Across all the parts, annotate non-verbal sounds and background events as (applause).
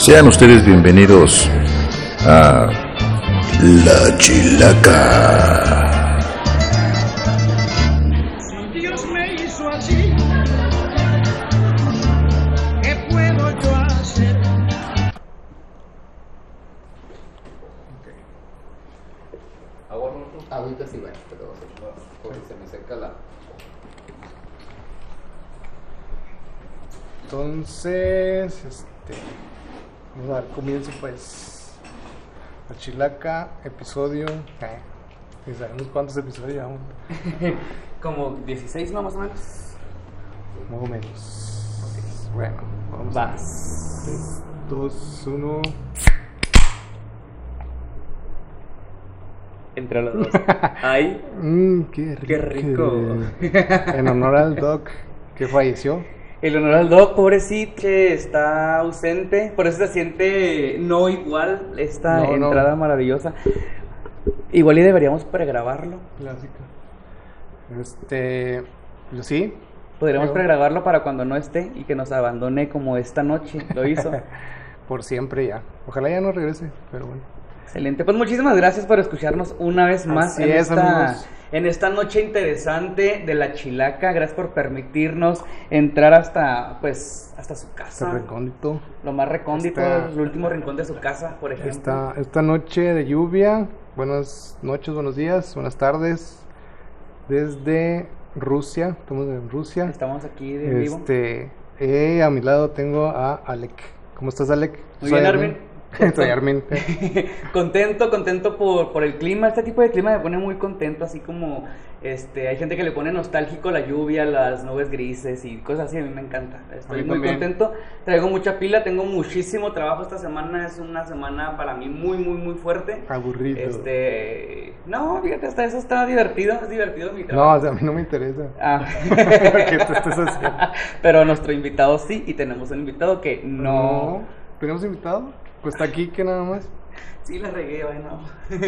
Sean ustedes bienvenidos a La Chilaca. Comienzo pues a Chilaca, episodio, eh, sabemos cuántos episodios llevamos, (laughs) Como 16, ¿no? Más o menos. más o menos. Bueno, vamos a Vas. 3, 2, 1. Entre los dos. Ay, (laughs) Mmm, qué rico. Qué rico. En honor al Doc que falleció. El honor al Doc, pobrecito, que está ausente. Por eso se siente no igual esta No, no. entrada maravillosa. Igual y deberíamos pregrabarlo. Clásica. Este, pues sí, Podríamos pregrabarlo para cuando no esté y que nos abandone como esta noche lo hizo. (laughs) por siempre ya. Ojalá ya no regrese, pero bueno. Excelente. Pues muchísimas gracias por escucharnos una vez más Así en, es, esta, amigos. en esta noche interesante de la Chilaca. Gracias por permitirnos entrar hasta pues hasta su casa. recóndito. Lo más recóndito, Esta- el último rincón de su casa, por ejemplo. Esta, esta noche de lluvia, buenas noches, buenos días, buenas tardes, desde Rusia, estamos en Rusia. Estamos aquí de vivo. Este, eh, a mi lado tengo a Alec. ¿Cómo estás, Alec? Muy bien, Armin. Armin. (laughs) contento, contento por, por el clima. Este tipo de clima me pone muy contento, así como este, hay gente que le pone nostálgico la lluvia, las nubes grises y cosas así. A mí me encanta. Estoy muy también. contento. Traigo mucha pila, tengo muchísimo trabajo esta semana. Es una semana para mí muy, muy, muy fuerte. Aburrido. Este, no, fíjate, hasta eso está divertido. Es divertido mi No, trabajo. o sea, a mí no me interesa. Ah. (laughs) ¿Qué te estás haciendo? (laughs) Pero nuestro invitado sí, y tenemos un invitado que no. ¿Tenemos invitado? Pues está aquí que nada más. Sí, la regué, bueno. (laughs)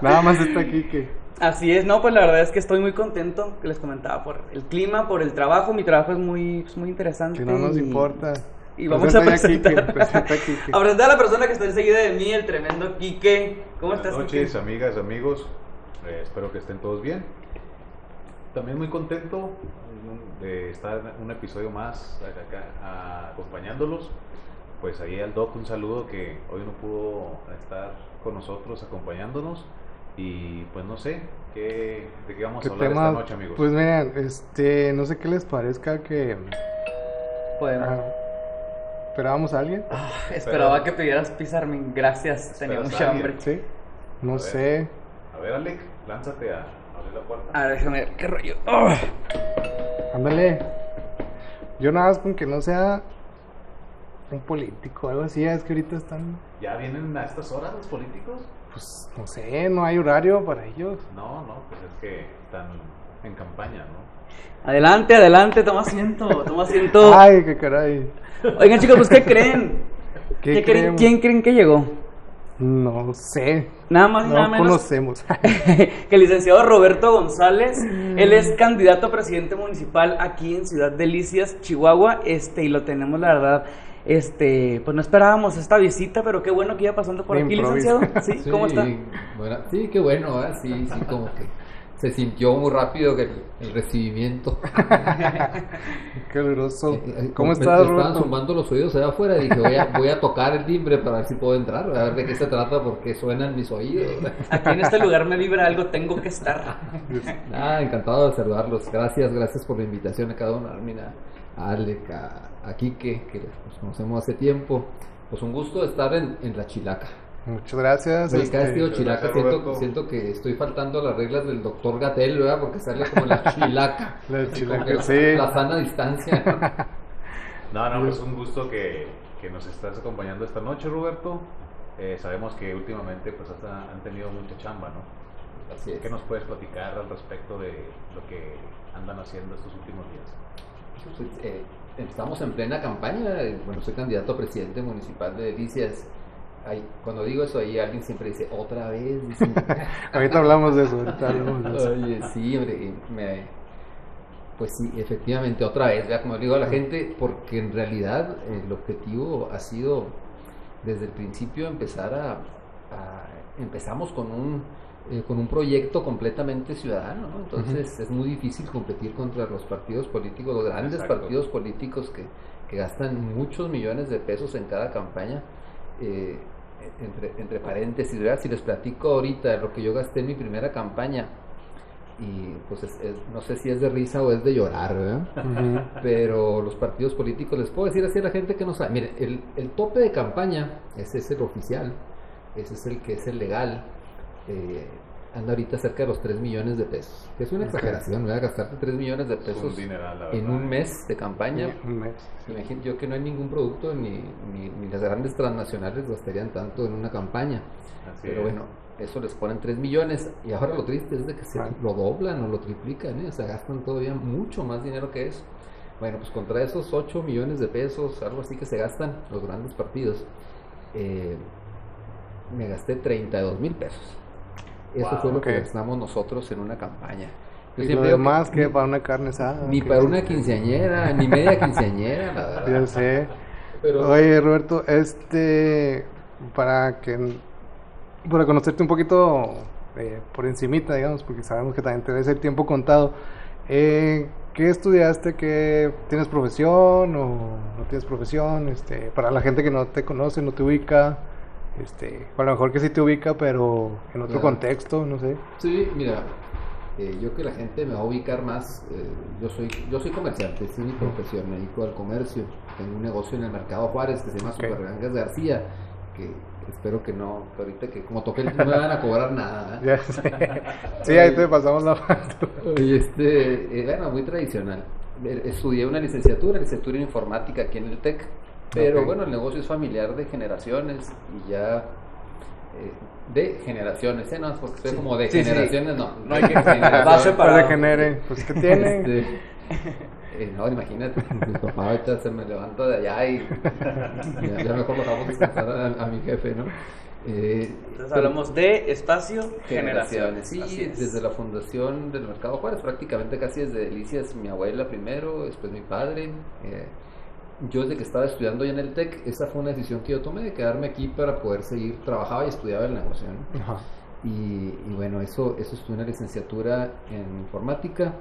Nada más está aquí que. Así es, no, pues la verdad es que estoy muy contento, que les comentaba, por el clima, por el trabajo. Mi trabajo es muy, es muy interesante. Que no nos y- importa. Y vamos a Presenta ya a Quique, presentar. presenta a Quique. a (laughs) presentar a la persona que está enseguida de mí, el tremendo Quique. ¿Cómo estás, Buenas Quique? noches, amigas, amigos. Eh, espero que estén todos bien. También muy contento mm, de estar en un episodio más acá, a- acompañándolos. Pues ahí al Doc un saludo que hoy no pudo estar con nosotros acompañándonos. Y pues no sé, ¿qué, ¿de qué vamos ¿Qué a hablar tema? esta noche, amigos? Pues miren, este, no sé qué les parezca que Podemos. ah, esperábamos a alguien. Esperaba que pidieras pizza, Armin. Gracias, tenía ¿Esperas mucha hambre. Sí. No A ver. sé. A ver, Alec, lánzate a abrir la puerta. A ver, déjame ver qué rollo. ¡Ah! Ándale. Yo nada más con que no sea un político algo así, es que ahorita están, ¿Ya vienen a estas horas los políticos? pues no sé, no hay horario para ellos. No, no, pues es que están en campaña, ¿no? Adelante, adelante, toma asiento, toma asiento. (laughs) Ay, qué caray. Oigan, chicos, pues, ¿qué creen? (laughs) ¿Qué, creen? ¿Quién creen que llegó? No sé. Nada más y nada No menos conocemos. (laughs) que el licenciado Roberto González, él es candidato a presidente municipal aquí en Ciudad Delicias, Chihuahua, este, y lo tenemos la verdad, este, pues no esperábamos esta visita, pero qué bueno que iba pasando por aquí, improviso. licenciado. (laughs) ¿Sí? ¿Cómo está? Bueno, sí, qué bueno, ¿eh? Sí, sí, como que se sintió muy rápido que el, el recibimiento. (laughs) Qué caluroso. Eh, eh, ¿Cómo estás, Me estaban Roberto? zumbando los oídos allá afuera. Dije, voy a, voy a tocar el timbre para ver si puedo entrar, a ver de qué se trata, porque suenan mis oídos. Aquí en este lugar me vibra algo, tengo que estar. (laughs) Ah, encantado de saludarlos. Gracias, gracias por la invitación a cada uno, a Armina, a Alec, a, a Quique, que nos conocemos hace tiempo. Pues un gusto estar en, en la Chilaca. Muchas gracias. Oye, este, cada Chilaca gracias, siento, Roberto. siento que estoy faltando a las reglas del doctor Gatel, ¿verdad? Porque sale como la (laughs) Chilaca. La chilaca, sí. La sana distancia. (laughs) No, no, pues un gusto que, que nos estás acompañando esta noche, Roberto. Eh, sabemos que últimamente pues hasta han tenido mucha chamba, ¿no? Así es. ¿Qué nos puedes platicar al respecto de lo que andan haciendo estos últimos días? Pues, eh, estamos en plena campaña. eh, Bueno, soy candidato a presidente municipal de Delicias. Ay, cuando digo eso, ahí alguien siempre dice, otra vez. (laughs) Ahorita hablamos de eso. Ahorita hablamos de eso. Oye, sí, hombre, me, Pues sí, efectivamente, otra vez, vea como le digo a la gente, porque en realidad el objetivo ha sido desde el principio empezar a, a- empezamos con un eh, con un proyecto completamente ciudadano, ¿no? entonces es muy difícil competir contra los partidos políticos, los grandes Exacto. partidos políticos que, que gastan muchos millones de pesos en cada campaña. Eh, entre, entre paréntesis, ¿verdad? si les platico ahorita lo que yo gasté en mi primera campaña, y pues es- es- no sé si es de risa o es de llorar, ¿verdad? Pero los partidos políticos, les puedo decir así a la gente que no sabe, mire, el, el tope de campaña, ese es el oficial, ese es el que es el legal, eh, anda ahorita cerca de los 3 millones de pesos, que es una Ok. exageración, ¿verdad? Gastarte 3 millones de pesos dineral, en un mes de campaña, Un mes. imagino yo que no hay ningún producto, ni, ni, ni las grandes transnacionales gastarían tanto en una campaña, Así pero es. bueno, eso les ponen 3 millones y ahora lo triste es de que se lo doblan o lo triplican, ¿eh? o sea, gastan todavía mucho más dinero que eso. Bueno, pues contra esos 8 millones de pesos, algo así que se gastan los grandes partidos, eh, me gasté 32 mil pesos. Eso Wow, fue lo que ok. gastamos nosotros en una campaña. Yo Y lo demás que que para una carne asada. ni que- para una quinceañera, ni media (laughs) quinceañera, la verdad. Ya sé. Pero, Oye, Roberto, este, para que, para conocerte un poquito eh, por encimita, digamos, porque sabemos que también tenés el tiempo contado, eh, ¿qué estudiaste? ¿Qué, ¿Tienes profesión o no tienes profesión? Este, para la gente que no te conoce, no te ubica, este, o a lo mejor que sí te ubica, pero en otro Claro. contexto, no sé. Sí, mira, eh, yo que la gente me va a ubicar más, eh, yo soy yo soy comerciante, es mi profesión, me dedico al comercio, tengo un negocio en el Mercado Juárez que se llama Ok. Supergangas García, que espero que no, que ahorita que como toque el no me van a cobrar nada. ¿eh? Ya sé. Sí, ahí te pasamos la factura. Y este, bueno, muy tradicional. Estudié una licenciatura, licenciatura en informática aquí en el TEC, pero bueno, el negocio es familiar de generaciones y ya eh, de generaciones, ¿eh? No, porque estoy como de Sí, sí. generaciones, no. No hay (laughs) que- va separado. Para que genere, pues que tiene. (laughs) Este, (laughs) eh, no, imagínate, mi papá ahorita se me levanta de allá y ya, ya mejor lo dejamos descansar a, a mi jefe, ¿no? Eh, Entonces hablamos de espacio, generaciones. generaciones. Sí, desde la fundación del Mercado Juárez, prácticamente casi desde Delicias, mi abuela primero, después mi padre. eh, yo desde que estaba estudiando ya en el TEC, esa fue una decisión que yo tomé de quedarme aquí para poder seguir, trabajaba y estudiaba el negocio. ¿no? Ajá. Y, y bueno, eso, eso estudié una licenciatura en informática.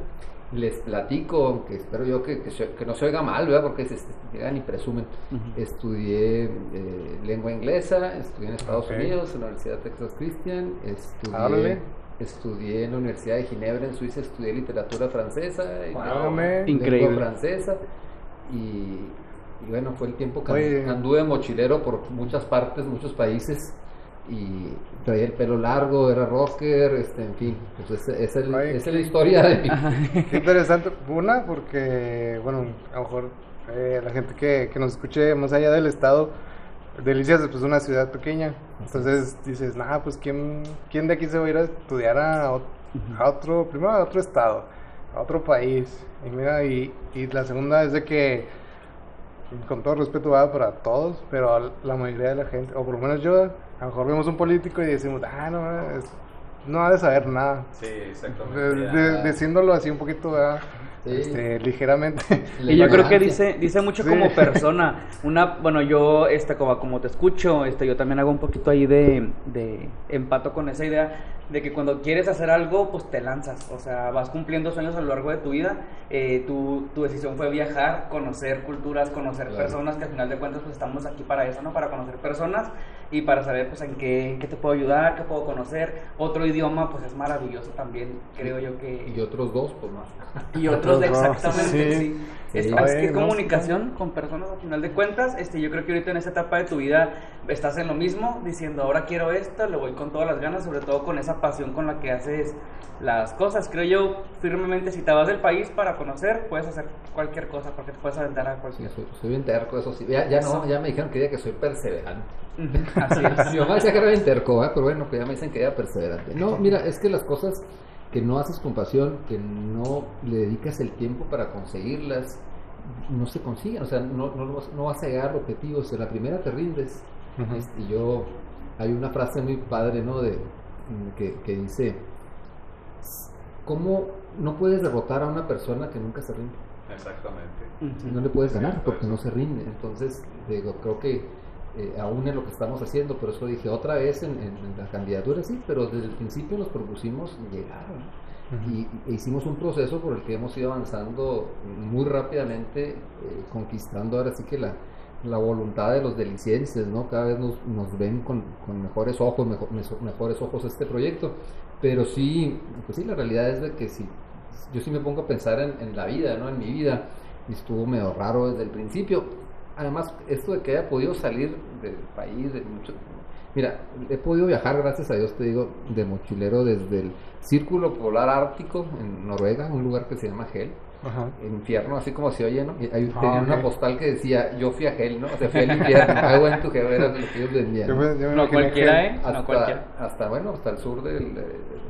Les platico, aunque espero yo que, que, se- que no se oiga mal, ¿verdad? Porque se, se- llegan y presumen. Estudié eh, lengua inglesa, estudié en Estados Ok. Unidos, en la Universidad de Texas Christian, estudié, estudié en la Universidad de Ginebra, en Suiza, estudié literatura francesa, lengua Increíble. francesa. Y, y bueno, fue el tiempo que Oye. anduve mochilero por muchas partes, muchos países y traía el pelo largo, era rocker, este, en fin, pues es, Oye, es la historia de mi... (laughs) Qué interesante. Una, porque, bueno, a lo mejor eh, la gente que, que nos escuche más allá del estado, Delicias es pues, una ciudad pequeña. Entonces dices, nah, pues ¿quién, ¿quién de aquí se va a ir a estudiar a, a otro, primero a otro estado, a otro país? Y mira, y, y la segunda es de que, con todo respeto, va para todos, pero la mayoría de la gente, o por lo menos yo, a lo mejor vemos un político y decimos, ah, no, es- no ha de saber nada. Sí, De- exactamente. de- diciéndolo así un poquito ¿verdad? Sí. Este, ligeramente (laughs) Y yo creo que dice, dice mucho Sí. como persona. Una, bueno, yo, este, como, como te escucho, este, yo también hago un poquito ahí de, de empato con esa idea de que cuando quieres hacer algo, pues te lanzas. O sea, vas cumpliendo sueños a lo largo de tu vida. Eh, tu, tu decisión fue viajar, conocer culturas, conocer Claro. personas, que al final de cuentas, pues estamos aquí para eso, ¿no? Para conocer personas y para saber, pues, en qué, en qué te puedo ayudar, qué puedo conocer. Otro idioma, pues, es maravilloso también, creo yo que... Y otros dos, pues más. Y otros, (laughs) Otros dos, exactamente, sí. sí. Es, Sí. es que Bueno. comunicación con personas al final de cuentas, este, yo creo que ahorita en esta etapa de tu vida estás en lo mismo, diciendo ahora quiero esto, le voy con todas las ganas, sobre todo con esa pasión con la que haces las cosas. Creo yo firmemente, si te vas del país para conocer, puedes hacer cualquier cosa, porque te puedes aventar a Sí, cualquier soy, soy bien terco, eso sí. Ya, ya no, ya me dijeron que diga que soy perseverante. Así (laughs) es. Mi mamá decía que era bien terco, ¿eh? pero bueno, pues ya me dicen que era perseverante. No, mira, es que las cosas que no haces con pasión, que no le dedicas el tiempo para conseguirlas, no se consiguen. O sea, no, no, vas- no vas a llegar al objetivo. Si a la primera te rindes, Este, y yo, hay una frase muy padre, ¿no? De, mm, que, que dice, ¿cómo no puedes derrotar a una persona que nunca se rinde. Exactamente. No le puedes ganar Sí, porque pues. no se rinde. Entonces, digo, creo que eh, aún en lo que estamos haciendo, por eso dije otra vez en, en- en la candidatura, sí, pero desde el principio nos propusimos llegar. ¿no? y, e hicimos un proceso por el que hemos ido avanzando muy rápidamente, eh, conquistando ahora sí que la, la voluntad de los delicienses, ¿no? Cada vez nos, nos ven con, mejores ojos, mejo- meso- mejores ojos este proyecto, pero sí, pues sí, la realidad es de que si yo sí me pongo a pensar en, en la vida, ¿no? En mi vida, y estuvo medio raro desde el principio. Además, esto de que haya podido salir del país, de mucho, Mira, he podido viajar, gracias a Dios, te digo, de mochilero desde el Círculo Polar Ártico en Noruega, un lugar que se llama Hel, Ajá. infierno, así como se oye, ¿no? Y ahí Ah, tenían una postal que decía, yo fui a Hel, ¿no? O sea, fui al infierno, I went to Hell, era lo que ellos vendían. Yo me- yo me No cualquiera, ¿eh? No Hasta, cualquiera. hasta, bueno, hasta el sur del-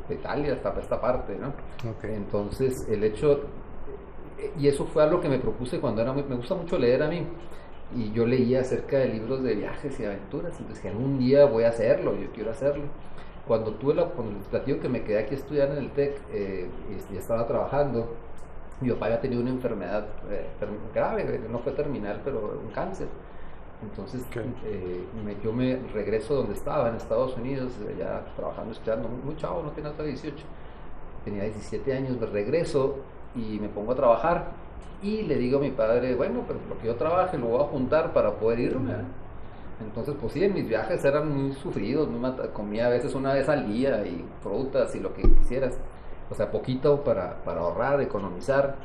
de, Italia, hasta esta parte, ¿no? Entonces, el hecho, y eso fue algo que me propuse cuando era muy, me gusta mucho leer a mí, y yo leía acerca de libros de viajes y aventuras, entonces que un día voy a hacerlo, yo quiero hacerlo. Cuando tuve la, cuando platico que me quedé aquí a estudiar en el TEC, eh, y ya estaba trabajando, mi papá había tenido una enfermedad eh, grave, eh, no fue terminal, pero un cáncer. Entonces eh, me- yo me regreso donde estaba, en Estados Unidos, ya trabajando, estudiando, muy chavo, no tenía hasta 18 tenía 17 años, me regreso y me pongo a trabajar y le digo a mi padre, bueno, pero lo que yo trabaje lo voy a juntar para poder irme. Entonces, pues sí, mis viajes eran muy sufridos, muy comía a veces una vez al día y frutas y lo que quisieras, o sea, poquito para, para ahorrar, economizar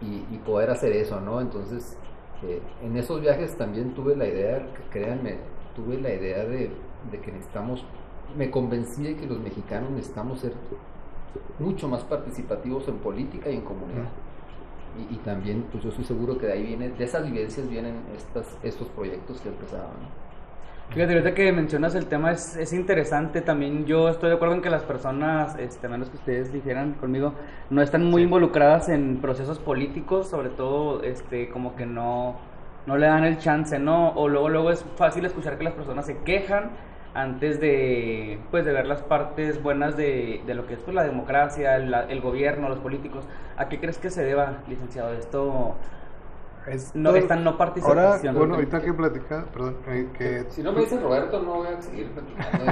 y, y poder hacer eso, ¿no? Entonces, eh, en esos viajes también tuve la idea, créanme, tuve la idea de, de que necesitamos, me convencí de que los mexicanos necesitamos ser mucho más participativos en política y en comunidad. Y, y también, pues yo estoy seguro que de ahí viene, de esas vivencias vienen estas, estos proyectos que empezaban. ¿no? Fíjate, ahorita que mencionas el tema es, es interesante. También yo estoy de acuerdo en que las personas, este, a menos que ustedes dijeran conmigo, no están muy involucradas en procesos políticos, sobre todo este, como que no, no le dan el chance, ¿no? O luego, luego es fácil escuchar que las personas se quejan antes de, pues, de ver las partes buenas de, de lo que es pues, la democracia, el, el gobierno, los políticos. ¿A qué crees que se deba, licenciado, esto? No, esta no participación. Ahora, bueno, ahorita que platica, perdón, eh, que Si no me dice Roberto, no voy a seguir. platicando.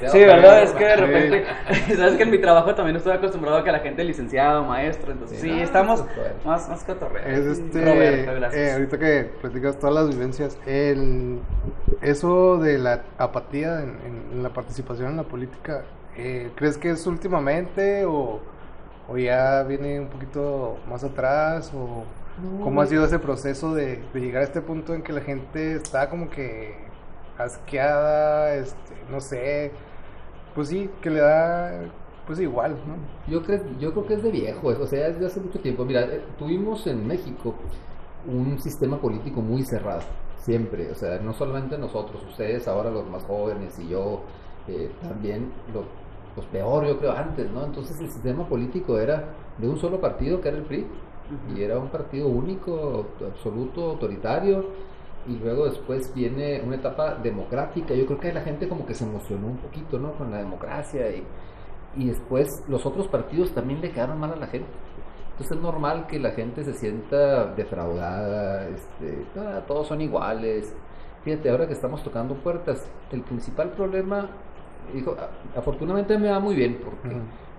(laughs) Sí, ¿verdad? Es que de Sí. repente, (laughs) sabes que en mi trabajo también estoy acostumbrado a que la gente es licenciado, maestro, entonces Sí, sí, no, estamos más, más cotorreos. es este, Roberto, eh, ahorita que platicas todas las vivencias, el, eso de la apatía en, en- en la participación en la política, eh, ¿crees que es últimamente o, o ya viene un poquito más atrás o Cómo ha sido ese proceso de, de llegar a este punto en que la gente está como que asqueada, este, no sé, pues sí, que le da pues igual, ¿no? Yo creo, yo creo que es de viejo, o sea, es de hace mucho tiempo. Mira, eh, tuvimos en México un sistema político muy cerrado, siempre. O sea, no solamente nosotros, ustedes ahora los más jóvenes y yo eh, también, lo, pues peor yo creo antes, ¿no? Entonces el sistema político era de un solo partido, que era el PRI, y era un partido único, absoluto, autoritario. Y luego después viene una etapa democrática. Yo creo que la gente como que se emocionó un poquito, ¿no? Con la democracia y, y después los otros partidos también le quedaron mal a la gente. Entonces es normal que la gente se sienta defraudada, este, "Ah, todos son iguales. Fíjate, ahora que estamos tocando puertas, el principal problema, dijo, afortunadamente me va muy bien, porque.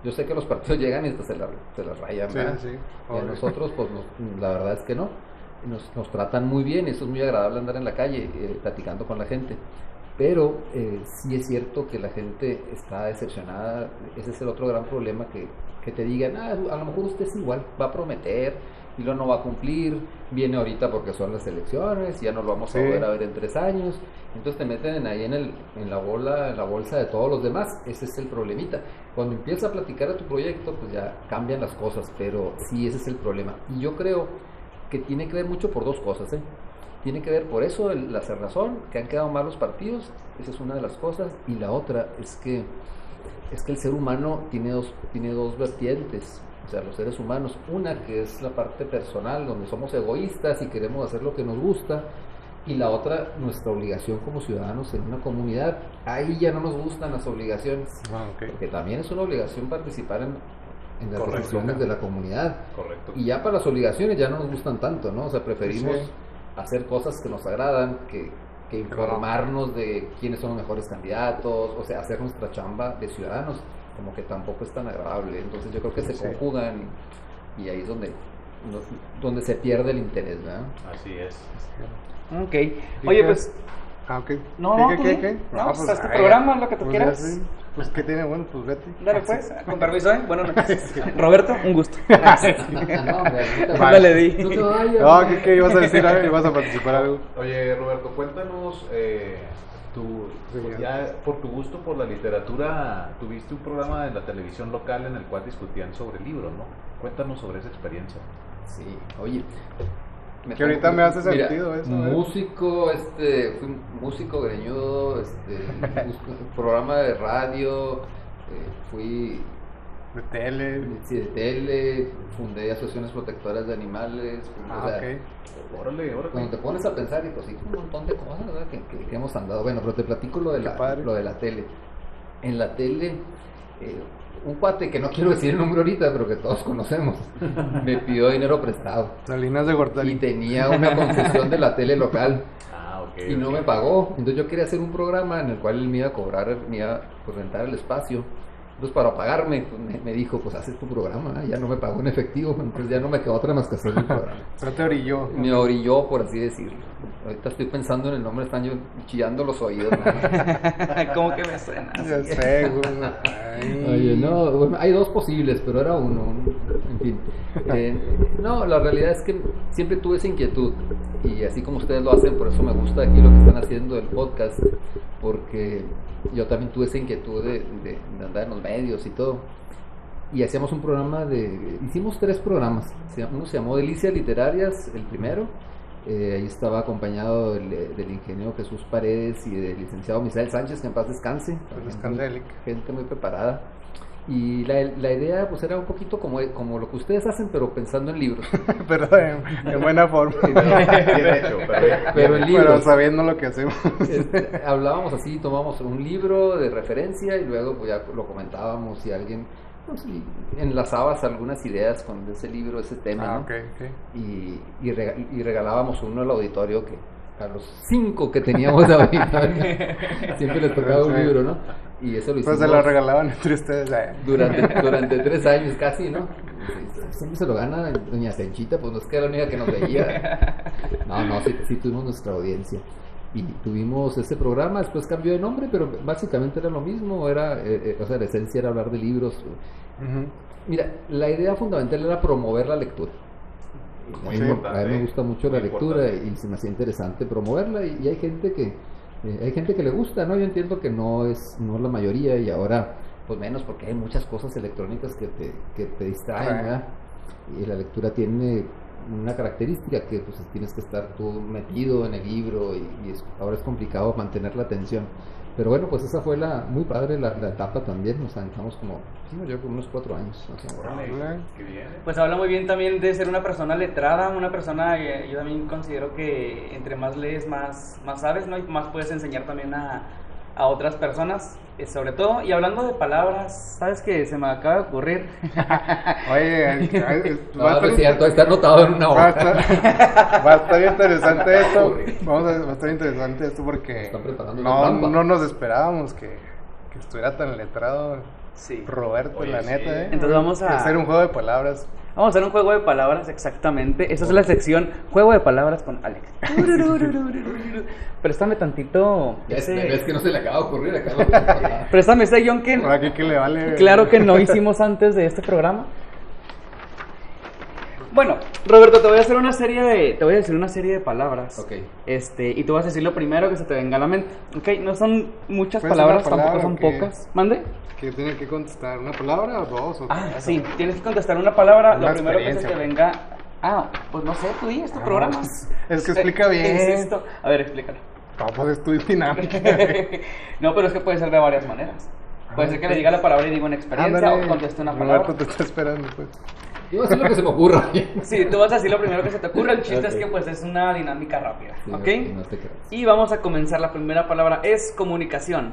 Yo sé que los partidos (laughs) llegan y hasta se, la, se las rayan. Sí, sí, Y a nosotros, pues nos- la verdad es que no. Nos, nos tratan muy bien, eso es muy agradable andar en la calle eh, platicando con la gente. Pero eh, sí es cierto que la gente está decepcionada. Ese es el otro gran problema que, que te digan, ah, a lo mejor usted es igual, va a prometer y luego no va a cumplir. Viene ahorita porque son las elecciones, ya no lo vamos a volver a ver en tres años. Entonces te meten ahí en, el, en la bola, en la bolsa de todos los demás. Ese es el problemita. Cuando empiezas a platicar a tu proyecto, pues ya cambian las cosas, pero sí ese es el problema. Y yo creo que tiene que ver mucho por dos cosas, ¿eh? Tiene que ver por eso el- la cerrazón, que han quedado mal los partidos, esa es una de las cosas, y la otra es que es que el ser humano tiene dos, tiene dos vertientes, o sea, los seres humanos, una que es la parte personal, donde somos egoístas y queremos hacer lo que nos gusta, y la otra, nuestra obligación como ciudadanos en una comunidad, ahí ya no nos gustan las obligaciones, Ah, porque también es una obligación participar en, en las Correcto. decisiones de la comunidad. Correcto. Y ya para las obligaciones ya no nos gustan tanto, ¿no? O sea, preferimos Sí. Hacer cosas que nos agradan, que, que informarnos de quiénes son los mejores candidatos, o sea, hacer nuestra chamba de ciudadanos, como que tampoco es tan agradable. Entonces yo creo que se Sí. conjugan y, y ahí es donde, donde se pierde el interés, ¿verdad? Así es. Ok. ¿Y Oye, pues, Ah, ok. No, ¿Qué, no, qué, qué, qué? No, pues, haz tu programa, lo que tú pues, quieras. sí. Pues, ¿qué tiene? Bueno, pues vete. dale pues, (laughs) con permiso, ¿eh? Buenas noches. (laughs) Roberto, un gusto. (laughs) No, ahorita- Dale, di. No No. ¿qué, qué ibas a decir? algo? ¿Ibas a participar algo? Oye, Roberto, cuéntanos, eh, tu, pues ya. ya por tu gusto por la literatura, tuviste un programa en la televisión local en el cual discutían sobre libros, ¿no? Cuéntanos sobre esa experiencia. Sí, oye. Que ahorita me hace mira, sentido eso, ¿eh? Músico, este, fui músico greñudo, este, (laughs) programa de radio, eh, fui De tele. sí, de tele, fundé asociaciones protectoras de animales. Ah, o sea, ok. Órale, órale. Cuando te pones a pensar y pues sí, un montón de cosas ¿verdad? Que, que- que hemos andado. Bueno, pero te platico lo de, Qué la, padre. lo de la tele. En la tele, eh, un cuate que no quiero decir el nombre ahorita, pero que todos conocemos, (laughs) me pidió dinero prestado. Salinas de Y Gortari. tenía una concesión de la tele local Ah, ok. y no me pagó. Entonces yo quería hacer un programa en el cual él me iba a cobrar, me iba a pues, rentar el espacio. Entonces para pagarme, pues, me, me dijo, pues haces tu programa, ¿eh? ya no me pagó en efectivo, (laughs) entonces ya no me quedó otra más que hacer mi programa. (laughs) Pero te orilló. Me orilló, por así decirlo. Ahorita estoy pensando en el nombre, están yo chillando los oídos. ¿no? (laughs) ¿Cómo que me suena? Oye, no, bueno, hay dos posibles, pero era uno. un- En fin. Eh, no, la realidad es que siempre tuve esa inquietud. Y así como ustedes lo hacen, por eso me gusta aquí lo que están haciendo el podcast. Porque yo también tuve esa inquietud de, de- de andar en los medios y todo. Y hacíamos un programa de. Hicimos tres programas. Uno se llamó Delicias Literarias, el primero. Eh, ahí estaba acompañado del, del ingeniero Jesús Paredes y del licenciado Misael Sánchez, que en paz descanse. Pues. Gente muy preparada. Y la, la idea pues era un poquito como, como lo que ustedes hacen, pero pensando en libros. (laughs) Pero en, en buena forma. Bien hecho, pero bien. Pero en (laughs) Pero libros. sabiendo lo que hacemos. Este, hablábamos así, tomábamos un libro de referencia y luego pues, ya lo comentábamos y alguien pues, y enlazabas algunas ideas con ese libro, ese tema. Ah, y, y, rega- y regalábamos uno al auditorio que a los cinco que teníamos de auditorio (laughs) siempre les tocaba un libro, ¿no? Y eso lo Pues hicimos se lo regalaban entre ustedes. eh. durante, (laughs) durante tres años casi, ¿no? Siempre se lo gana Doña Tenchita, pues no es que era la única que nos veía. No, no, sí, sí tuvimos nuestra audiencia. Y tuvimos ese programa, después cambió de nombre, pero básicamente era lo mismo, era, eh, eh, o sea, la esencia era hablar de libros. Mira, la idea fundamental era promover la lectura. A mí, me- importante, a mí me gusta mucho la lectura importante. y se me hacía interesante promoverla y, y hay gente que eh, hay gente que le gusta, ¿no? Yo entiendo que no es no es la mayoría y ahora pues menos porque hay muchas cosas electrónicas que te, que te distraen. Y la lectura tiene una característica que pues tienes que estar tú metido en el libro y, y es- ahora es complicado mantener la atención. Pero bueno, pues esa fue la muy padre la, la etapa también, nos aventamos como, yo como unos cuatro años. Pues habla muy bien también de ser una persona letrada, una persona, eh, yo también considero que entre más lees, más, más sabes, ¿no? Y más puedes enseñar también a, a otras personas, eh, sobre todo. Y hablando de palabras, ¿sabes qué? Se me acaba de ocurrir. (laughs) Oye, No, (laughs) va a estar- cierto, está anotado en una Va a, hoja. estar, (laughs) va a estar interesante esto. Vamos a, va a estar interesante esto porque no, no nos esperábamos que, que estuviera tan letrado Sí. Roberto, Oye, la sí. neta. ¿eh? Entonces vamos a- hacer un juego de palabras. Vamos a hacer un juego de palabras, exactamente. Esa es la sección Juego de Palabras con Alex. (laughs) Préstame tantito. Ya es, ese- es que no se le acaba de ocurrir acá. lo- (laughs) Préstame ese guion que que le vale. claro que no hicimos antes de este programa. Bueno, Roberto, te voy a hacer una serie de, te voy a decir una serie de palabras. Ok. Este, y tú vas a decir lo primero que se te venga a la mente. Ok, no son muchas Pues, palabras, palabra, tampoco son pocas. ¿Mande? Que tiene que contestar una palabra o dos. O Ah, sí, tienes que contestar una palabra, Una lo primero que se te experiencia. venga. Ah, pues no sé, tú di, es tu Ah, programa. pues, es que explica bien. Insisto. A ver, explícalo. No, pues es tu dinámica. (laughs) no, pero es que puede ser de varias maneras. Puede ser que le diga la palabra y diga una experiencia Ándale, o conteste una palabra. Roberto te está esperando, pues. Yo voy a hacer lo que se me ocurra. (laughs) Sí, tú vas a decir lo primero que se te ocurra. El chiste es que pues es una dinámica rápida, Sí, ¿ok? no- no te creas. Y vamos a comenzar. La primera palabra es comunicación.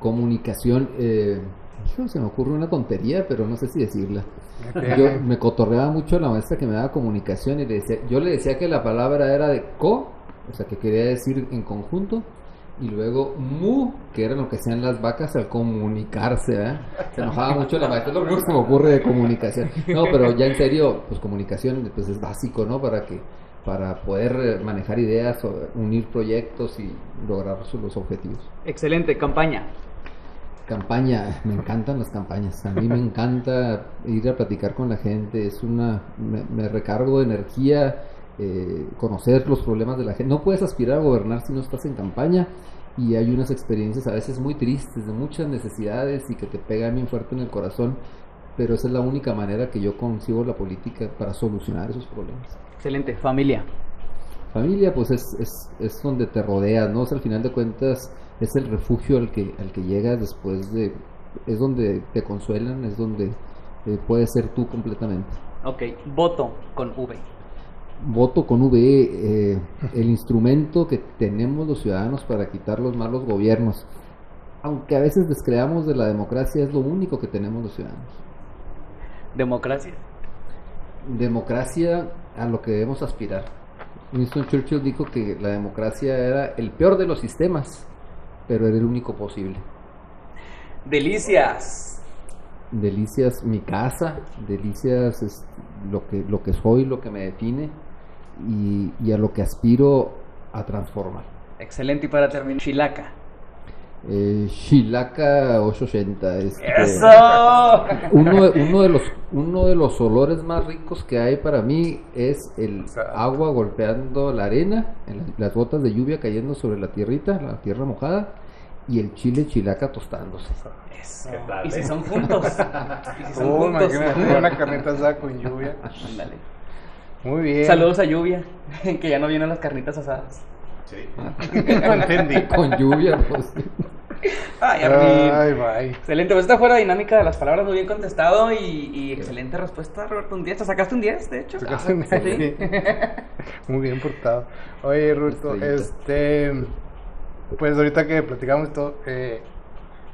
Comunicación. eh, Yo, se me ocurre una tontería, pero no sé si decirla. Yo me cotorreaba mucho a la maestra que me daba comunicación y le decía, yo le decía que la palabra era de co, o sea que quería decir en conjunto, y luego mu, que era lo que hacían las vacas al comunicarse, ¿verdad? Se enojaba mucho la maestra, es lo único que se me ocurre de comunicación. No, pero ya en serio, pues comunicación pues es básico, ¿no? Para que para poder eh, manejar ideas, o unir proyectos y lograr los objetivos. Excelente, campaña. Campaña, me encantan las campañas. A mí me encanta ir a platicar con la gente. Es una, me, me recargo de energía, eh, conocer los problemas de la gente. No puedes aspirar a gobernar si no estás en campaña. Y hay unas experiencias a veces muy tristes, de muchas necesidades y que te pegan bien fuerte en el corazón. Pero esa es la única manera que yo concibo la política para solucionar esos problemas. Excelente, familia. Familia, pues es, es, es donde te rodeas, ¿no? O sea, al final de cuentas es el refugio al que, al que llegas después de... Es donde te consuelan, es donde eh, puedes ser tú completamente. Ok, voto con V. Voto con VE, eh, el instrumento que tenemos los ciudadanos para quitar los malos gobiernos. Aunque a veces descreamos de la democracia, es lo único que tenemos los ciudadanos. Democracia. Democracia a lo que debemos aspirar. Winston Churchill dijo que la democracia era el peor de los sistemas, pero era el único posible. Delicias. Delicias mi casa, delicias es lo que lo que soy, lo que me define y, y a lo que aspiro a transformar. Excelente, y para terminar, Chilaca. Eh, Shilaka 880 este, ¡Eso! uno, de- uno de los uno de los olores más ricos que hay para mí es el agua golpeando la arena, en las, gotas de lluvia cayendo sobre la tierrita, la tierra mojada y el chile chilaca tostándose. Eso. ¿Qué tal, Y si eh? son juntos. Y si son Oh, juntos. imagínate una carnita asada con lluvia. Ándale. Muy bien. Saludos a Lluvia, (laughs) que ya no vienen las carnitas asadas. Sí. (laughs) No entendí. Con lluvia, pues. Ay, Armin. Ay, bye. Excelente, pues esta fue la dinámica de las palabras, muy bien contestado y, y excelente respuesta, Roberto. Un 10, te sacaste un 10, de hecho. Sacaste un Ah, 10. sí. (laughs) Muy bien portado. Oye, Roberto, este. Pues ahorita que platicamos todo, eh,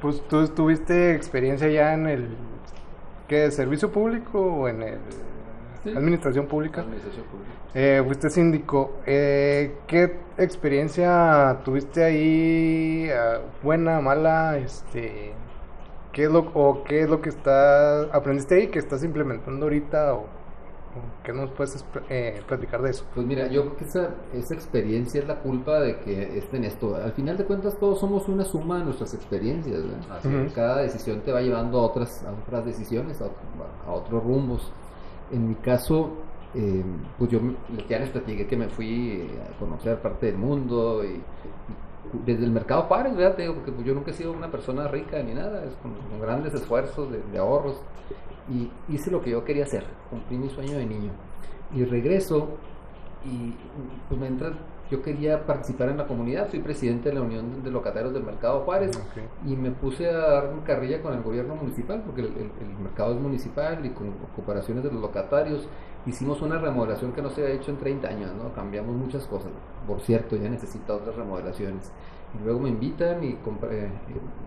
pues tú tuviste experiencia ya en el. ¿Qué? ¿Servicio público o en el. Sí. Administración pública? Administración pública. Eh, fuiste síndico. Eh, ¿Qué experiencia tuviste ahí? Ah, ¿Buena, mala? Este, ¿qué es lo, o ¿Qué es lo que estás, aprendiste ahí que estás implementando ahorita? ¿O, qué nos puedes eh, platicar de eso? Pues mira, yo creo que esa, esa experiencia es la culpa de que estén esto. Al final de cuentas todos somos una suma de nuestras experiencias. Así es. Cada decisión te va llevando a otras, a otras decisiones, a, a otros rumbos. En mi caso, eh, pues yo ya les platiqué que me fui a conocer parte del mundo y, desde el mercado Juárez, ¿verdad? Te digo, porque pues yo nunca he sido una persona rica ni nada, es con, grandes esfuerzos de, de ahorros y hice lo que yo quería hacer, cumplí mi sueño de niño y regreso y pues me entra, yo quería participar en la comunidad, fui presidente de la Unión de Locatarios del Mercado Juárez Ok. y me puse a dar carrilla con el gobierno municipal, porque el, el- el mercado es municipal y con cooperaciones de los locatarios. Hicimos una remodelación que no se había hecho en 30 años, ¿no? Cambiamos muchas cosas. Por cierto, ya necesita otras remodelaciones. Y luego me invitan y eh,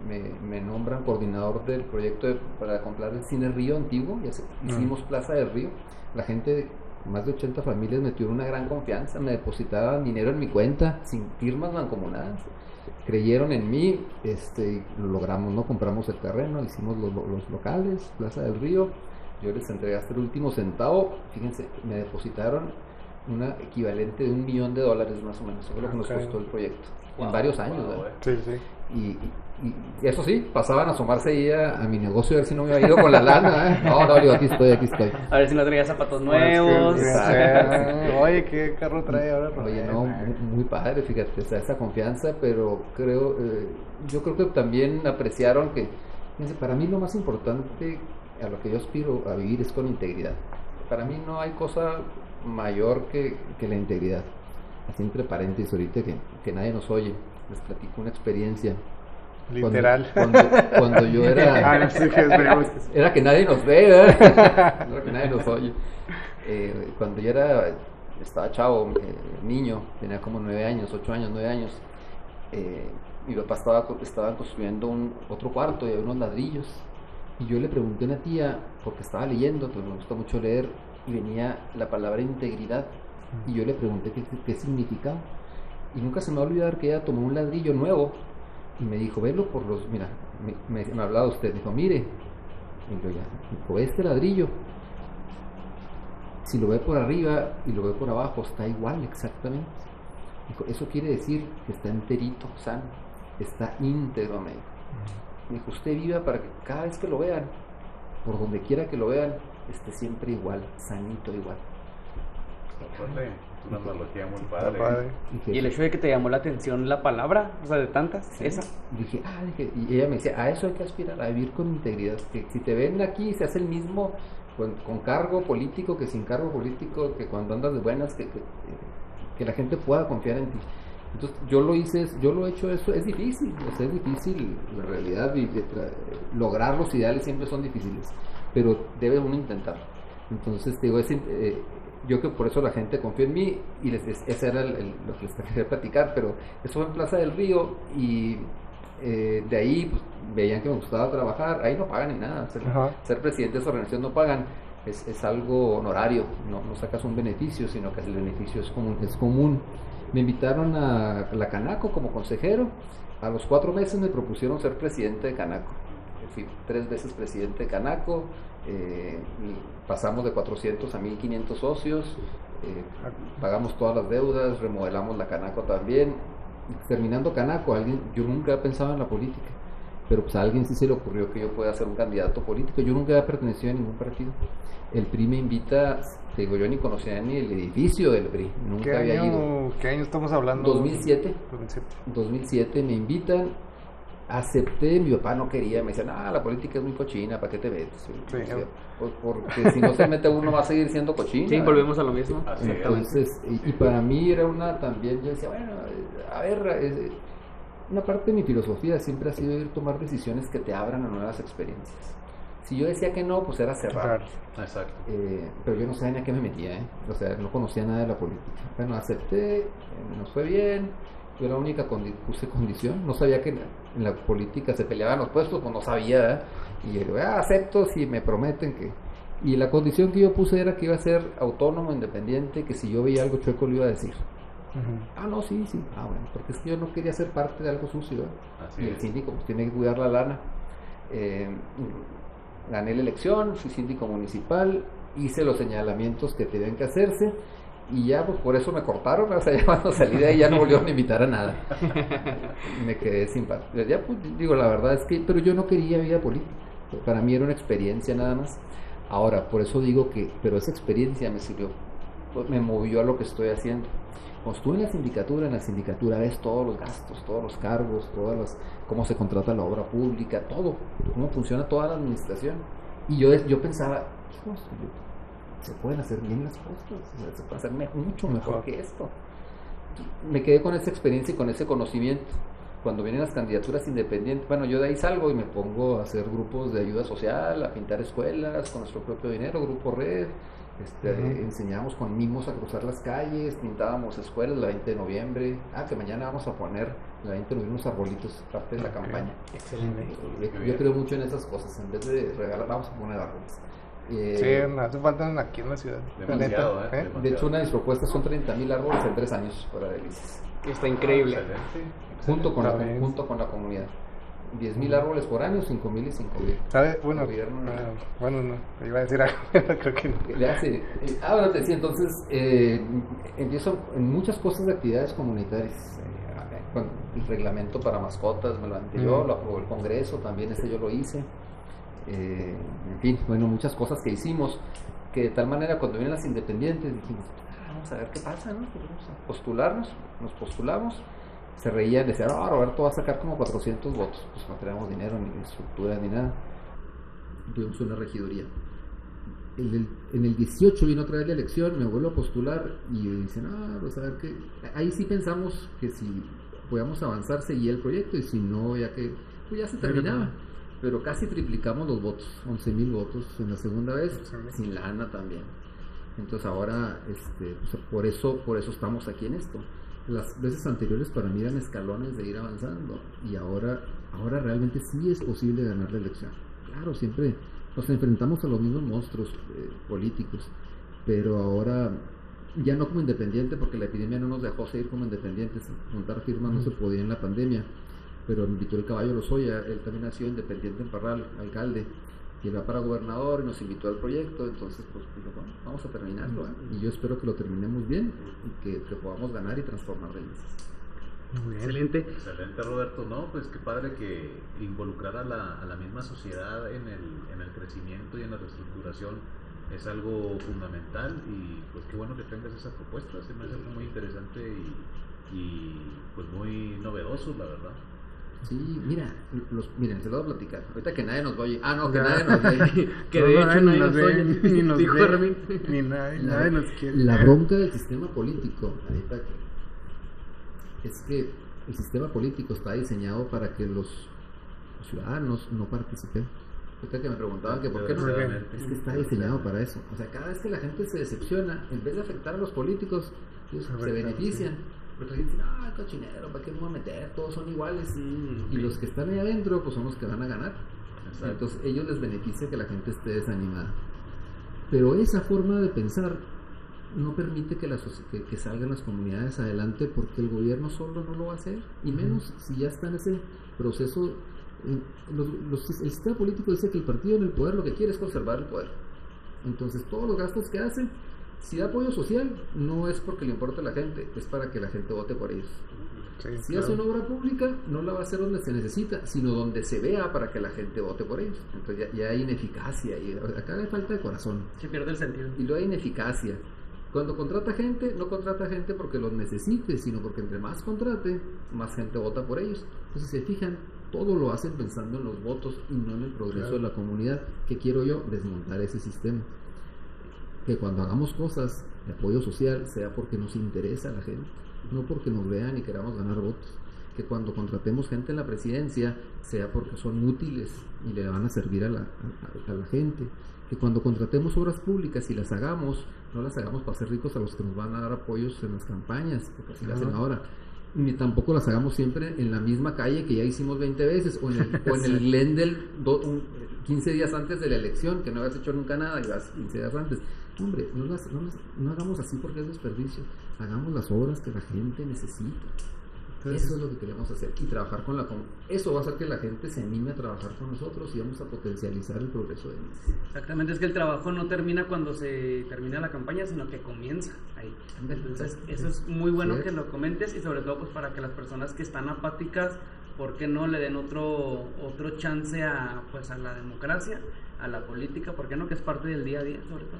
me, me nombran coordinador del proyecto de- para comprar el Cine Río antiguo. Y así- hicimos Plaza del Río. La gente, más de 80 familias, me tuvieron una gran confianza. Me depositaban dinero en mi cuenta sin firmas mancomunadas creyeron en mí, este, lo logramos, ¿no? Compramos el terreno, hicimos los, los locales, Plaza del Río, yo les entregué hasta el último centavo, fíjense, me depositaron una equivalente de un millón de dólares más o menos, fue lo que nos costó el proyecto, Wow, en varios años, wow, ¿verdad? Sí, sí. Y, y- eso sí, pasaban a asomarse ahí a, a mi negocio a ver si no me había ido con la lana, ¿eh? No, no, digo, aquí estoy, aquí estoy. A ver si no traía zapatos nuevos. Oye, ¿qué carro trae ahora? Oye, no, muy, muy padre, fíjate, sea, esa confianza, pero creo, eh, yo creo que también apreciaron que, fíjense, para mí lo más importante a lo que yo aspiro a vivir es con integridad. Para mí no hay cosa mayor que, que la integridad. Así entre paréntesis ahorita que, que nadie nos oye, les platico una experiencia. Literal. Cuando, cuando yo (laughs) Ah, era... no, sí, que sí. Era que nadie nos ve, ¿verdad? (laughs) Era que nadie nos oye. Eh, cuando yo era, estaba chavo, eh, niño, tenía como nueve años, ocho años, nueve años, eh, mi papá estaba, estaban construyendo un, otro cuarto y había unos ladrillos. Y yo le pregunté a una tía, porque estaba leyendo, me gusta mucho leer, y venía la palabra integridad. Y yo le pregunté qué, qué significaba. Y nunca se me va a olvidar que ella tomó un ladrillo nuevo y me dijo, velo por los, mira, me, me, me hablaba usted, dijo, mire, y yo ya, dijo, este ladrillo, si lo ve por arriba y lo ve por abajo, está igual exactamente. Dijo, eso quiere decir que está enterito, sano, está íntegro, me dijo. Me dijo, usted viva para que cada vez que lo vean, por donde quiera que lo vean, esté siempre igual, sanito igual. Una analogía muy padre. Y el hecho de que te llamó la atención la palabra, o sea, de tantas, Sí. esa. Dije, ah, dije, y ella me decía, a eso hay que aspirar, a vivir con integridad. Que si te ven aquí, se hace el mismo con, con cargo político que sin cargo político, que cuando andas de buenas, que, que, que la gente pueda confiar en ti. Entonces, yo lo hice, yo lo he hecho, eso es difícil, o sea, es difícil, la realidad, y de tra- lograr los ideales siempre son difíciles, pero debe uno intentar. Entonces, te digo, es, eh, yo que por eso la gente confía en mí y les, es- ese era el- el- lo que les quería platicar, pero eso fue en Plaza del Río y eh, de ahí pues, veían que me gustaba trabajar, ahí no pagan ni nada, ser presidente de esa organización no pagan, es, es algo honorario, no, no sacas un beneficio, sino que el beneficio es común. Es común. Me invitaron a la Canaco como consejero, a los cuatro meses me propusieron ser presidente de Canaco. Fui tres veces presidente de Canaco, eh, y pasamos de 400 a 1500 socios, eh, pagamos todas las deudas, remodelamos la Canaco también. Terminando Canaco, alguien, yo nunca he pensado en la política, pero pues a alguien sí se le ocurrió que yo pueda ser un candidato político. Yo nunca había pertenecido a ningún partido. El PRI me invita, te digo, yo ni conocía ni el edificio del PRI, ¿Qué nunca había ido. año, ¿Qué año estamos hablando? 2007. 2007. 2007 me invitan, acepté, mi papá no quería, me decían, ah, la política es muy cochina, ¿para qué te metes? Sí, pues porque si no se mete uno va a seguir siendo cochina. Sí, volvemos a lo mismo. Es. Entonces, y, y para mí era una también, yo decía, bueno, a ver, eh, una parte de mi filosofía siempre ha sido ir a tomar decisiones que te abran a nuevas experiencias. Si yo decía que no, pues era cerrar. Claro. Exacto. Eh, pero yo no sabía ni a qué me metía, ¿eh? o sea, no conocía nada de la política. Bueno, acepté, eh, nos fue bien, yo la única condi- puse condición, no sabía que en en la política se peleaban los puestos, pues no sabía, ¿eh? y yo digo, ah, acepto si me prometen que... Y la condición que yo puse era que iba a ser autónomo, independiente, que si yo veía algo chueco lo iba a decir. Ah, no, sí, sí, ah, bueno, porque es que yo no quería ser parte de algo sucio, ¿eh? Así y el síndico pues, tiene que cuidar la lana. Eh, gané la elección, fui síndico municipal, hice los señalamientos que tenían que hacerse y ya pues por eso me cortaron, o sea, (laughs) ya cuando salí de ahí ya no volvieron a invitar a nada. me quedé sin par- Ya pues digo, la verdad es que, pero yo no quería vida política, para mí era una experiencia nada más. Ahora, por eso digo que, pero esa experiencia me sirvió, pues, me movió a lo que estoy haciendo. Cuando estuve en la sindicatura, en la sindicatura ves todos los gastos, todos los cargos, todas las, cómo se contrata la obra pública, todo, cómo funciona toda la administración. Y yo, yo pensaba, yo- se pueden hacer bien las cosas, o sea, se puede hacer me- mucho mejor Mejor. que esto. Me quedé con esa experiencia y con ese conocimiento. Cuando vienen las candidaturas independientes, bueno, yo de ahí salgo y me pongo a hacer grupos de ayuda social, a pintar escuelas con nuestro propio dinero, grupo red, este, enseñamos con mimos a cruzar las calles, pintábamos escuelas el 20 de noviembre. Ah, que mañana vamos a poner el 20 de noviembre unos arbolitos, parte de la campaña. Excelente. Yo, yo creo mucho en esas cosas, en vez de regalar, vamos a poner árboles. Eh, Sí, no hace falta aquí en la ciudad. la Demasiado, neta, ¿eh? de hecho, una de mis propuestas son 30.000 árboles en tres años para delicias, Está increíble. Excelente. junto con, la, junto con la comunidad. 10.000 árboles por año, 5.000 y 5.000. ¿Sabe? Bueno, Gobierno. ah, bueno, no, iba a decir algo, (laughs) pero creo que no. Le hace, eh, ah, bueno, te decía, entonces eh, empiezo en muchas cosas de actividades comunitarias. Eh, con el reglamento para mascotas me lo anterior, Mm. lo aprobó el Congreso, también ese yo lo hice. Eh, en fin, bueno, muchas cosas que hicimos, que de tal manera cuando vienen las independientes dijimos, "Ah, vamos a ver qué pasa, ¿no? Pues vamos a postularnos, nos postulamos, se reían, decían, ah, Roberto va a sacar como 400 votos, pues no tenemos dinero, ni estructura, ni nada. Tuvimos una regiduría. En el, en el 18 vino otra vez la elección, me vuelvo a postular y dicen, ah, pues a ver qué. Ahí sí pensamos que si podíamos avanzar, seguía el proyecto y si no, ya que pues ya se terminaba. Pero casi triplicamos los votos, 11 mil votos en la segunda vez, sin lana también. Entonces ahora, este, pues, por eso, por eso estamos aquí en esto. Las veces anteriores para mí eran escalones de ir avanzando y ahora, ahora realmente sí es posible ganar la elección. claro, siempre nos enfrentamos a los mismos monstruos eh, políticos, pero ahora ya no como independiente, porque la epidemia no nos dejó seguir como independientes, montar firmas no se podía en la pandemia, pero me invitó el caballo Lozoya, él también ha sido independiente en Parral, alcalde, y va para gobernador y nos invitó al proyecto, entonces pues bueno, vamos a terminarlo, ¿eh? y yo espero que lo terminemos bien y que, que podamos ganar y transformar Delicias. Muy bien. Excelente. Excelente, Roberto. No, pues qué padre que involucrar a la, a la misma sociedad en el, en el crecimiento y en la reestructuración es algo fundamental y pues qué bueno que tengas esa propuesta. Se me hace algo muy interesante y, y pues muy novedoso, la verdad. Sí, mira, los, miren, se lo voy a platicar. Ahorita que nadie nos oye. Ah, no, que Ya. nadie nos ve. (laughs) Que de hecho ni nadie nos oye. ni (laughs) nos Dijo ve, ni nadie, La- nadie nos quiere. La bronca del sistema político, ahorita que- es que el sistema político está diseñado para que los ciudadanos no participen. Ahorita que me preguntaban que por qué no, es que está diseñado para eso. O sea, cada vez que la gente se decepciona, en vez de afectar a los políticos, ellos se benefician. Porque la gente dice, ah, cochinero, ¿para qué me voy a meter? Todos son iguales. Mm, Y ok. los que están ahí adentro, pues son los que van a ganar. Exacto. Entonces, ellos les beneficia que la gente esté desanimada. Pero esa forma de pensar no permite que, la que, que salgan las comunidades adelante porque el gobierno solo no lo va a hacer. Y menos si ya está en ese proceso. en- los- los- el sistema político dice que el partido en el poder lo que quiere es conservar el poder. Entonces, todos los gastos que hacen, si da apoyo social, no es porque le importa a la gente, es para que la gente vote por ellos. Sí, Si claro. hace una obra pública, no la va a hacer donde se necesita, sino donde se vea para que la gente vote por ellos. Entonces ya, ya hay ineficacia, y acá hay falta de corazón. Se pierde el sentido. Y luego hay ineficacia. Cuando contrata gente, no contrata gente porque los necesite, sino porque entre más contrate, más gente vota por ellos. Entonces, si se fijan, todo lo hacen pensando en los votos y no en el progreso Claro. de la comunidad. ¿Qué quiero yo? Desmontar ese sistema. Que cuando hagamos cosas de apoyo social sea porque nos interesa a la gente, no porque nos vean y queramos ganar votos. Que cuando contratemos gente en la presidencia sea porque son útiles y le van a servir a la, a- a la gente. Que cuando contratemos obras públicas y las hagamos, no las hagamos para ser ricos a los que nos van a dar apoyos en las campañas, porque así lo hacen ahora. Ni tampoco las hagamos siempre en la misma calle que ya hicimos 20 veces, o en el, (laughs) o en el Glendale do- un- 15 días antes de la elección, que no habías hecho nunca nada y vas 15 días antes. Hombre, no, las- no las- no hagamos así porque es desperdicio. Hagamos las obras que la gente necesita. Eso es lo que queremos hacer y trabajar con la com- eso va a hacer que la gente se anime a trabajar con nosotros y vamos a potencializar el progreso de. Exactamente, es que el trabajo no termina cuando se termina la campaña, sino que comienza ahí. Entonces, eso es muy bueno Cierto. que lo comentes y sobre todo pues para que las personas que están apáticas, ¿por qué no le den otro otro chance a pues a la democracia, a la política, ¿por qué no que es parte del día a día, sobre todo?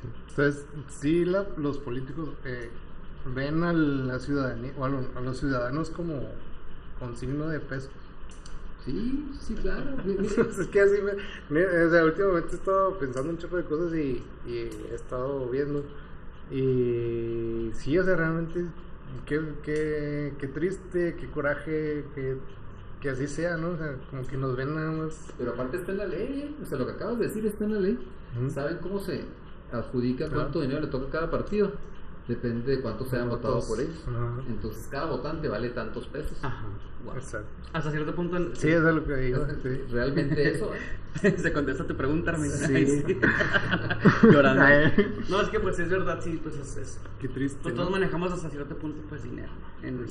Sí. Entonces, sí, la- los políticos eh, ven a la ciudadanía o a, lo- a los ciudadanos como con signo de peso. Sí, sí, claro. (laughs) Es que así me. mira, o sea, últimamente he estado pensando un chorro de cosas y, y he estado viendo. Y sí, o sea, realmente. Qué, qué, qué triste, qué coraje, que, que así sea, ¿no? O sea, como que nos ven nada más. Pero aparte está en la ley, ¿eh? o sea, lo que acabas de decir está en la ley. ¿Saben cómo se adjudica cuánto dinero le toca a cada partido? Depende de cuántos se hayan Votos. votado por ellos. Ajá. Entonces cada votante vale tantos pesos. Ajá. Wow. Exacto. Hasta cierto punto en- Sí, eso es lo que digo. (laughs) sí. Realmente eso. (laughs) ¿eh? se contesta tu pregunta, Armin. Sí. Ay, sí. (laughs) Llorando. Ay. No, es que pues es verdad, sí, pues es, es- Qué triste. pues ¿no? todos manejamos hasta cierto punto pues dinero en,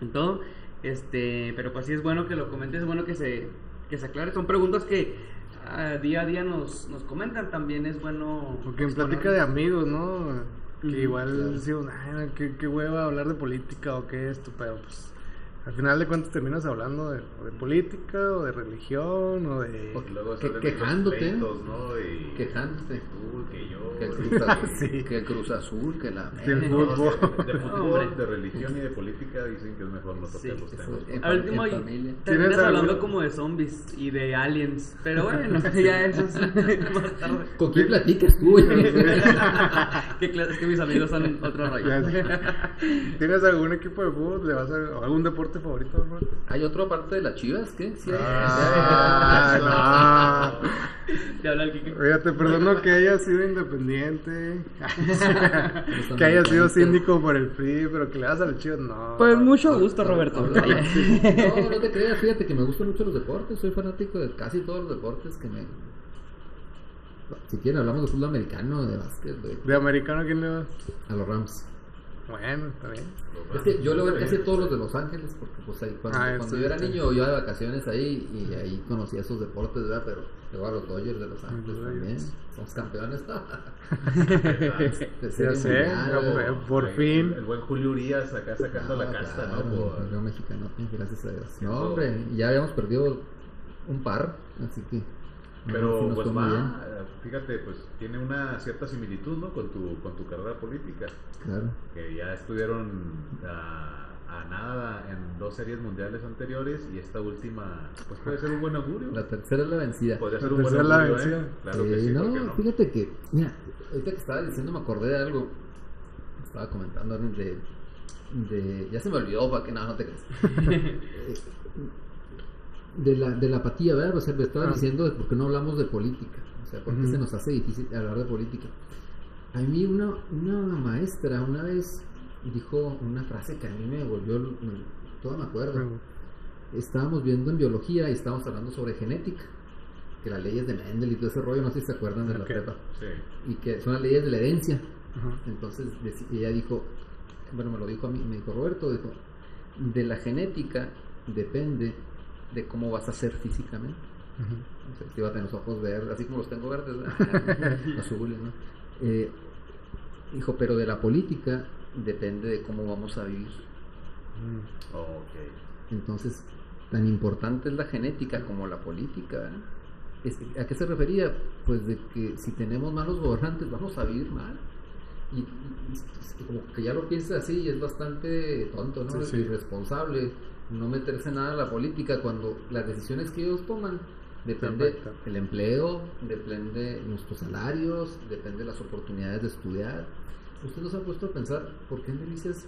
en todo este pero pues sí es bueno que lo comentes es bueno que se que se aclare son preguntas que ah, día a día nos, nos comentan también es bueno Porque en plática de amigos, ¿no? Que igual claro. decimos, "Ay, qué, qué hueva hablar de política o qué esto, pero pues al final de cuentas terminas hablando de, de política o de religión o de... Y luego Que- quejándote. pleitos, ¿no? Y Quejándote. tú, que yo. Que el Cruz Azul, Sí. que el Cruz Azul, que la... que el No, fútbol. de, de fútbol, de religión y de política dicen que es mejor no tocar Sí, los temas. en al último terminas ¿Tienes hablando algo? como de zombies y de aliens pero bueno (laughs) ya eso es más tarde ¿Con quién platicas tú? (laughs) que es que mis amigos son otro rollo Ya sé. ¿Tienes algún equipo de fútbol? ¿Le vas a, o algún deporte deporte favorito, Robert? ¿Hay otro aparte de las chivas? ¿Qué? Sí, hay- Ah, Te (laughs) habla el Kike. no. Oiga, te perdono que haya sido independiente, (laughs) que haya sido síndico por el PRI, pero que le das a los chivos, no. Pues mucho gusto, Roberto. No, no te creas, fíjate que me gustan mucho los deportes, soy fanático de casi todos los deportes que me... Si quieren hablamos de fútbol americano, de básquet, de- ¿De americano quién le va? a los Rams. Bueno, está bien. Es que yo le voy casi a todos los de Los Ángeles, porque pues ahí cuando, Ah, cuando sí, yo era sí. niño yo iba de vacaciones ahí y ahí conocía esos deportes, ¿verdad? Pero luego a los Dodgers de Los Ángeles Los también, somos campeones, ¿no? (laughs) (laughs) Ya sé, mundial, ya o- fue. Por El- fin. El buen Julio Urias acá sacando Ah, la casta, claro, ¿no? Por- el mexicano, gracias a Dios. No, hombre, ya habíamos perdido un par, así que... sí Pero pues bien, va, fíjate, pues tiene una cierta similitud, ¿no? Con tu, con tu carrera política, claro. que ya estuvieron a, a nada en dos series mundiales anteriores y esta última, pues puede ser un buen augurio. La tercera es la vencida. Podría ser La un buen la augurio, vencida. ¿eh? Claro Eh, que sí, no, fíjate que, mira, ahorita que estaba diciendo me acordé de algo. Estaba comentando de, de ya se me olvidó, para que no, no te creas. (laughs) De la, de la apatía, ¿verdad? O sea, me estaba Ah. diciendo de por qué no hablamos de política. O sea, por qué Ujú. se nos hace difícil hablar de política. A mí una, una maestra una vez dijo una frase que a mí me volvió, me- todo me acuerdo estábamos viendo en biología y estábamos hablando sobre genética, que las leyes de Mendel y todo ese rollo, no sé si se acuerdan de la Ok. prepa, Sí. y que son las leyes de la herencia. Ajá. Entonces deci- ella dijo, bueno, me lo dijo a mí, me dijo Roberto, dijo, de la genética depende de cómo vas a ser físicamente. O sea, si vas a tener los ojos verdes, así como los tengo verdes, (laughs) azules, ¿no? Eh, dijo, pero de la política depende de cómo vamos a vivir. Mm. Ok. Entonces, tan importante es la genética como la política. Es- ¿A qué se refería? Pues de que si tenemos malos gobernantes vamos a vivir mal. Y, y- y- y como que ya lo piensas así y es bastante tonto, ¿no? Sí, sí. Irresponsable no meterse nada en la política cuando las decisiones que ellos toman depende Perfecto. el empleo, depende nuestros salarios, depende las oportunidades de estudiar. ¿Usted no se ha puesto a pensar por qué en Delicias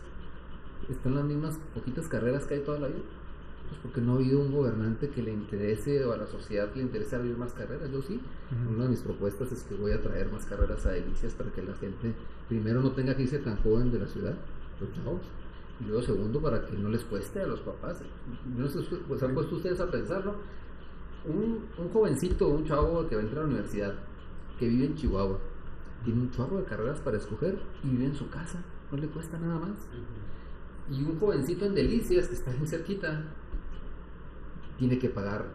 están las mismas poquitas carreras que hay toda la vida? Pues porque no ha habido un gobernante que le interese o a la sociedad le interese abrir más carreras. Yo sí. Una de mis propuestas es que voy a traer más carreras a Delicias para que la gente, primero, no tenga que irse tan joven de la ciudad, los chavos. Y luego, segundo, para que no les cueste a los papás. No sé, pues han puesto ustedes a pensarlo. Un, un jovencito, un chavo que va a entrar a la universidad, que vive en Chihuahua, tiene un chorro de carreras para escoger y vive en su casa. No le cuesta nada más. Y un jovencito en Delicias, que está bien cerquita, tiene que pagar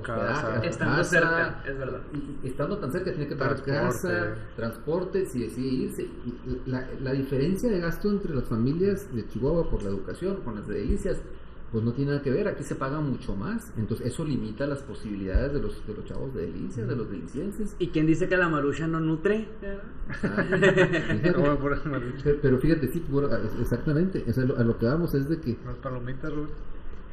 hospedaje. Estando casa, cerca, es verdad. estando tan cerca tiene que pagar casa, transporte, si decide irse. Y La, la diferencia de gasto entre las familias de Chihuahua por la educación con las de Delicias, pues no tiene nada que ver, aquí se paga mucho más. Entonces eso limita las posibilidades de los, de los chavos de Delicias, de los delicienses. ¿Y quién dice que la marucha no nutre? Ah. No. (laughs) Pero, pero fíjate, sí, exactamente. O sea, a lo que vamos es de que Las palomitas, Robert.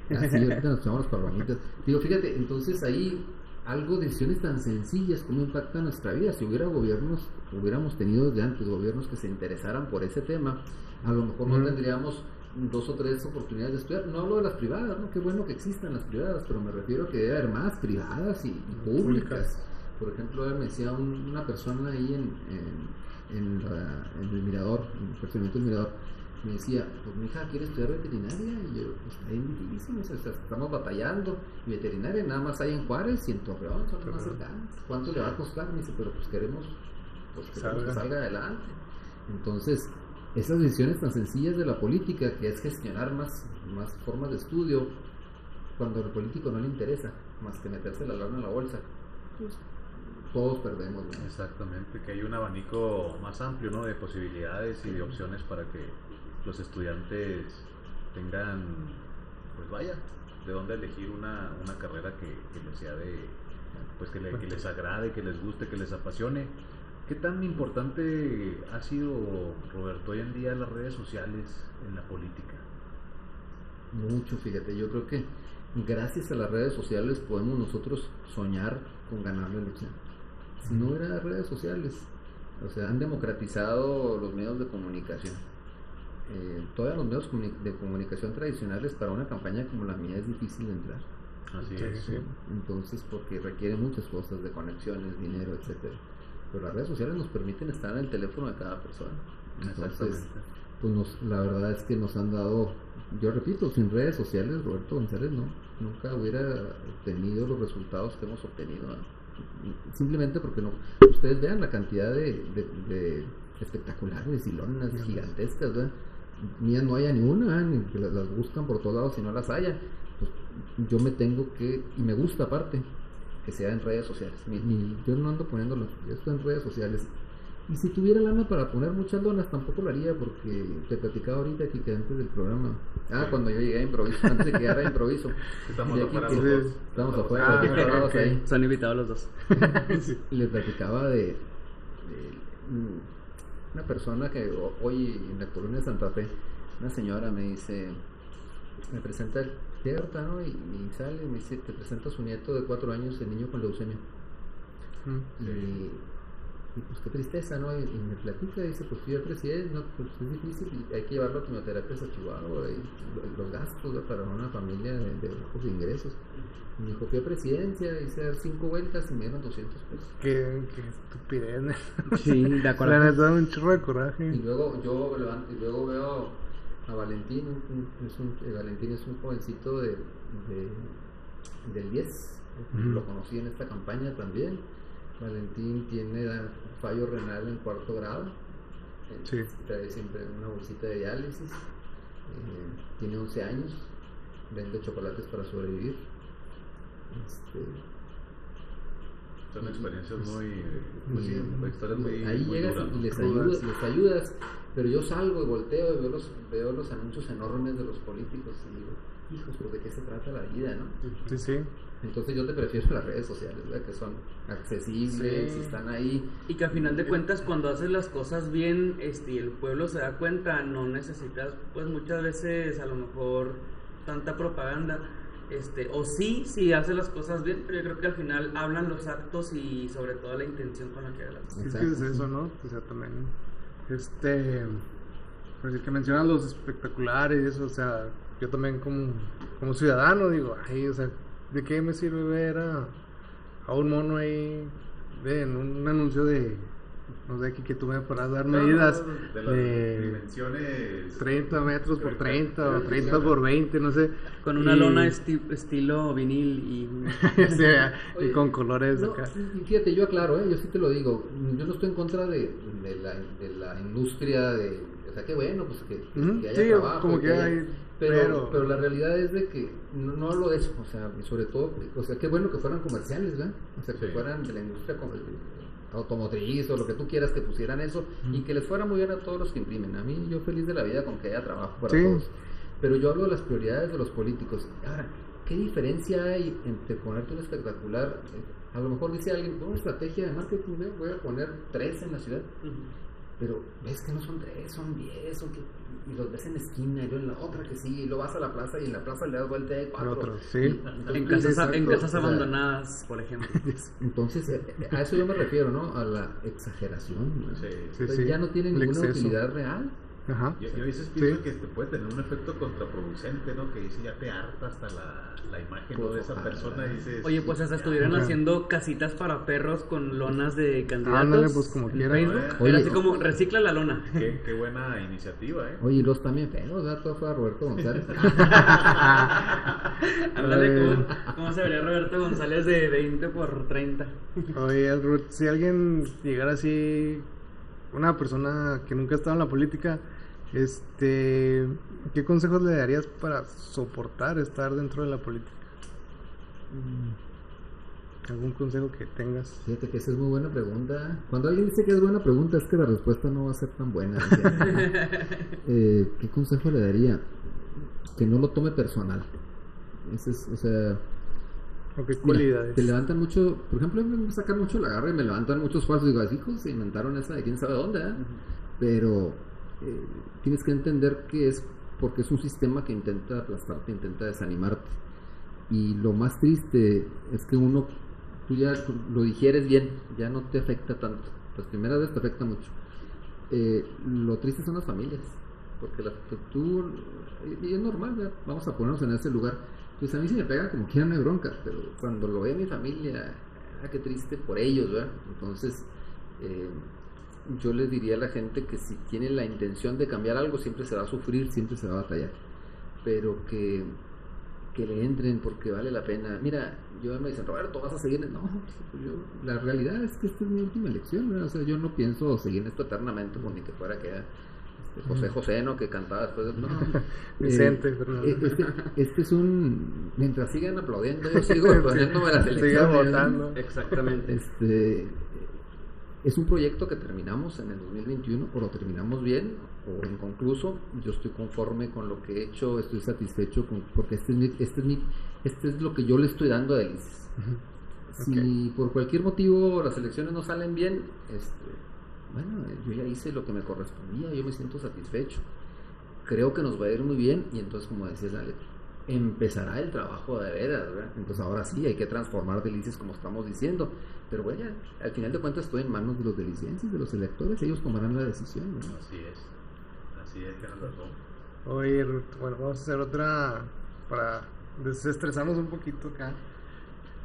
Así (laughs) ahorita nos echamos palomitas. Digo, fíjate, entonces ahí algo, decisiones tan sencillas, cómo impactan nuestra vida. Si hubiera gobiernos, hubiéramos tenido desde antes gobiernos que se interesaran por ese tema, a lo mejor no tendríamos dos o tres oportunidades de estudiar. No hablo de las privadas, ¿no? Qué bueno que existan las privadas, pero me refiero a que debe haber más privadas y, y públicas. Por ejemplo, me decía un- una persona ahí en, en, en la- en el mirador, en el del mirador, me decía, pues mi hija quiere estudiar veterinaria y yo, pues está bien difícil, o sea, estamos batallando. Y veterinaria nada más hay en Juárez y en Torreón, son más Torreón. cercanas. ¿Cuánto le va a costar? Me dice, pero pues queremos, pues queremos que Salga. salga adelante. Entonces, esas decisiones tan sencillas de la política, que es gestionar más, más formas de estudio, cuando al político no le interesa, más que meterse la lana en la bolsa, pues todos perdemos. ¿no? Exactamente, que hay un abanico más amplio ¿no? de posibilidades y de opciones para que los estudiantes tengan, pues vaya, de dónde elegir una, una carrera que, les sea de, pues que, le- que les agrade, que les guste, que les apasione. ¿Qué tan importante ha sido, Roberto, hoy en día las redes sociales en la política? Mucho, fíjate, yo creo que gracias a las redes sociales podemos nosotros soñar con ganar la elección. Si no hubiera redes sociales, o sea, han democratizado los medios de comunicación. Eh, todavía los medios de comunicación tradicionales para una campaña como la mía es difícil entrar. Así Sí, es. sí. Entonces, porque requiere muchas cosas de conexiones, dinero, etcétera. Pero las redes sociales nos permiten estar en el teléfono de cada persona. Entonces, Exactamente. pues nos, la verdad es que nos han dado, yo repito, sin redes sociales, Roberto González no, nunca hubiera obtenido los resultados que hemos obtenido. Simplemente porque no, ustedes vean la cantidad de, de- de espectaculares y lonas gigantescas, ¿verdad? Mías no haya ni una, ni que las, las buscan por todos lados y no las haya. Pues yo me tengo que, y me gusta aparte, que sea en redes sociales. Ni- ni- yo no ando poniéndolo, yo estoy en redes sociales. Y si tuviera lana para poner muchas lonas, tampoco lo haría, porque te platicaba ahorita aquí que antes del programa. Ah, cuando yo llegué a improviso, antes de que llegara a improviso. (laughs) Estamos afuera los dos. Estamos afuera, Ah, estamos parados ok. ahí. Son invitados los dos. Y (laughs) le platicaba de, de, una persona que ho- hoy en la colonia de Santa Fe, una señora me dice, me presenta el Berta, ¿no? Y, y sale y me dice, te presenta a su nieto de cuatro años, el niño con leucemia. Mm. Y, pues qué tristeza, ¿no? Y, y me platica, dice, pues fui al presidente, no, pues es difícil y hay que llevarlo a quimioterapias a Chihuahua y lo- los gastos ¿no? para una familia de, de bajos ingresos. Y me dijo, fui a presidencia, hice dar cinco vueltas y me dieron 200 pesos. Qué, qué estupidez. ¿no? (laughs) Sí, La acuerdo. neta, un chorro de Y coraje. luego yo levanto, y luego veo a Valentín, un- un- es un, eh, Valentín es un jovencito de, de- del 10, Ujú. lo conocí en esta campaña también. Valentín tiene fallo renal en cuarto grado, Sí. trae siempre una bolsita de diálisis, eh, tiene 11 años, vende chocolates para sobrevivir. Este, Son experiencias muy. Pues sí, historias muy. ahí muy llegas duras, y les ayudas, les ayudas, pero yo salgo y volteo y veo los, veo los anuncios enormes de los políticos y digo, hijos, pues de qué se trata la vida, ¿no? Sí, sí. Entonces yo te prefiero las redes sociales, ¿verdad? Que son accesibles, Sí. están ahí. Y que a final de cuentas cuando haces las cosas bien este, y el pueblo se da cuenta, no necesitas pues muchas veces a lo mejor tanta propaganda. Este, o sí, si haces las cosas bien, pero yo creo que al final hablan los actos y sobre todo la intención con la que hagas. Sí, es Exacto, que es sí. eso, ¿no? O sea, también. Este. Pues el que mencionan los espectaculares, o sea, yo también como, como ciudadano digo, ay, o sea, ¿de qué me sirve ver a, a un mono ahí en un anuncio de, no sé, aquí que tú me podrás dar No, medidas de las de dimensiones. 30 metros por 30 o Sí, 30 sí, por 20, no sé. Con una Y- lona esti- estilo vinil y... (laughs) Sí, y Oye, con colores No, acá. y fíjate, yo aclaro, ¿eh? yo sí te lo digo, yo no estoy en contra de, de, la, de la industria, de, o sea, qué bueno, pues que, que- Ujú, que haya sí, trabajo. como y que haya- hay, pero, pero- pero la realidad es de que no, no hablo de eso, o sea, y sobre todo, o sea, qué bueno que fueran comerciales, ¿verdad? O sea, que Sí. fueran de la industria automotriz o lo que tú quieras que pusieran eso y que les fuera muy bien a todos los que imprimen. A mí yo feliz de la vida con que haya trabajo para Sí. todos. Pero yo hablo de las prioridades de los políticos. Ahora, ¿qué diferencia hay entre ponerte un espectacular? eh, A lo mejor dice alguien, una estrategia de marketing, voy a poner tres en la ciudad. Pero ves que no son tres, son diez, son que- y los ves en la esquina, y luego en la otra que sí, y luego vas a la plaza y en la plaza le das vuelta hay cuatro. Otro, sí. Entonces En casas, en casas o sea, abandonadas, por ejemplo. (laughs) Entonces, eh, eh, a eso yo me refiero, ¿no? A la exageración. ¿no? Sí. Sí, Entonces, sí. ya no tiene ninguna exceso. utilidad real. Ajá. Yo, yo a veces Sí. pienso que te puede tener un efecto contraproducente, ¿no? Que dice ya te harta hasta la, la imagen ¿no? Pues, de esa persona. Y dices, Oye, pues hasta ya, estuvieron Ajá. haciendo casitas para perros con lonas de candidatos. Ándale, pues, como quieran. Facebook. Oye, Era así como, recicla la lona. Qué, qué buena iniciativa, ¿eh? Oye, y los también feos, ¿verdad? Todo fue a Roberto González. (laughs) (laughs) Ándale. ¿cómo, cómo se vería Roberto González de 20 por 30? Oye, Ruth, si alguien llegara así, una persona que nunca ha estado en la política, este, ¿qué consejos le darías para soportar estar dentro de la política? ¿Algún consejo que tengas? Fíjate que esa es muy buena pregunta. Cuando alguien dice que es buena pregunta, es que la respuesta no va a ser tan buena. (laughs) Eh, ¿Qué consejo le daría? Que no lo tome personal. Ese es, o sea, ¿O qué Mira, cualidades? te levantan mucho, por ejemplo, me sacan mucho la garra y me levantan muchos falsos. Digo, hijos, se inventaron esa de quién sabe dónde, ¿eh? Pero eh, tienes que entender que es porque es un sistema que intenta aplastarte, intenta desanimarte. Y lo más triste es que uno, tú ya lo digieres bien, ya no te afecta tanto. Las primeras veces te afecta mucho. Eh, lo triste son las familias. porque la, tú- y es normal, ¿verdad? vamos a ponernos en ese lugar. Pues a mí sí me pega como quiera, no hay bronca, pero cuando lo ve mi familia, ah, qué triste por ellos, ¿verdad? Entonces, eh, yo les diría a la gente que si tiene la intención de cambiar algo, siempre se va a sufrir, siempre se va a batallar, pero que, que le entren porque vale la pena. Mira, yo me dicen, Roberto, vas a seguir. en-?" No, pues yo, la realidad es que esta es mi última elección, ¿verdad? o sea, yo no pienso seguir en esto eternamente, pues, ni que fuera que este, José José, ¿no? Que cantaba después de... No, (laughs) (laughs) Vicente, Eh, pero eh, este, este es un... Mientras sigan aplaudiendo, yo sigo (laughs) poniéndome la Siga selección. ¿verdad? votando. Exactamente. Este, es un proyecto que terminamos en el 2021, o lo terminamos bien, o inconcluso. Yo estoy conforme con lo que he hecho, estoy satisfecho con, porque este es, mi, este, es mi- este es lo que yo le estoy dando a Delices. Si por cualquier motivo las elecciones no salen bien, este, bueno, yo ya hice lo que me correspondía, yo me siento satisfecho. Creo que nos va a ir muy bien y entonces, como decías, Ale, empezará el trabajo de veras, ¿verdad? Entonces ahora sí, hay que transformar delicias como estamos diciendo. Pero bueno, ya, al final de cuentas estoy en manos de los delicienses, de los electores, ellos tomarán la decisión. ¿verdad? Así es. Así es, tienes razón. Oye, Ruth, bueno, vamos a hacer otra para desestresarnos un poquito acá.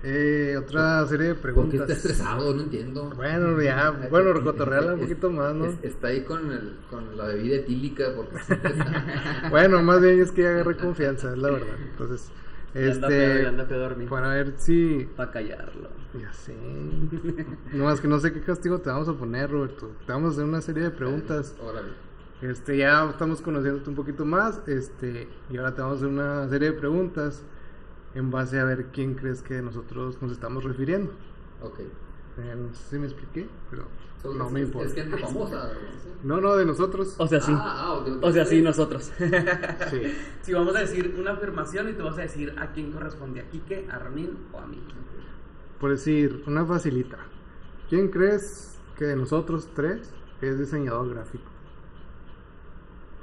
Eh, otra serie de ¿Por qué preguntas. está estresado? No entiendo. Bueno, ya, bueno, recotorreala un poquito más, ¿no? Es- Está ahí con, el, con la bebida etílica porque está- (laughs) Bueno, más bien es que ya agarré confianza, es la verdad. Entonces, este, anda dormir. para ver si, Para callarlo. ya sé, no más que no sé qué castigo te vamos a poner, Roberto. Te vamos a hacer una serie de preguntas. Órale. Este, ya estamos conociéndote un poquito más, este, y ahora te vamos a hacer una serie de preguntas en base a ver quién crees que nosotros nos estamos refiriendo. Ok. Eh, no sé si me expliqué, pero So, no es- me importa. Es gente famosa. ¿no? No, de nosotros. O sea, sí. Ah, ah, ok, ok. O sea, sí, nosotros. Sí. (laughs) Si vamos a decir una afirmación y tú vas a decir a quién corresponde, a Quique, a Ramín o a mí. Por decir, una facilita. ¿Quién crees que de nosotros tres es diseñador gráfico?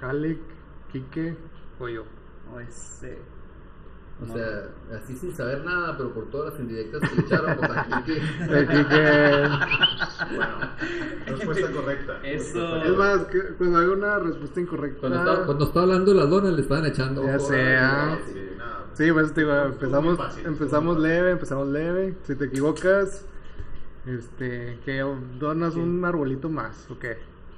Alec, Quique o yo. O ese. O sea, así sin saber nada, pero por todas las indirectas que le echaron, pues aquí (laughs) que... Quique. Respuesta (laughs) correcta. Eso. Es más, que cuando hago una respuesta incorrecta. Cuando estaba, cuando estaba hablando las donas le estaban echando. Ya ¿verdad? ah. Sí, nada. Sí, pues te digo, empezamos, fácil, empezamos leve, empezamos leve. Si te equivocas, este, que donas un arbolito más, ¿o qué?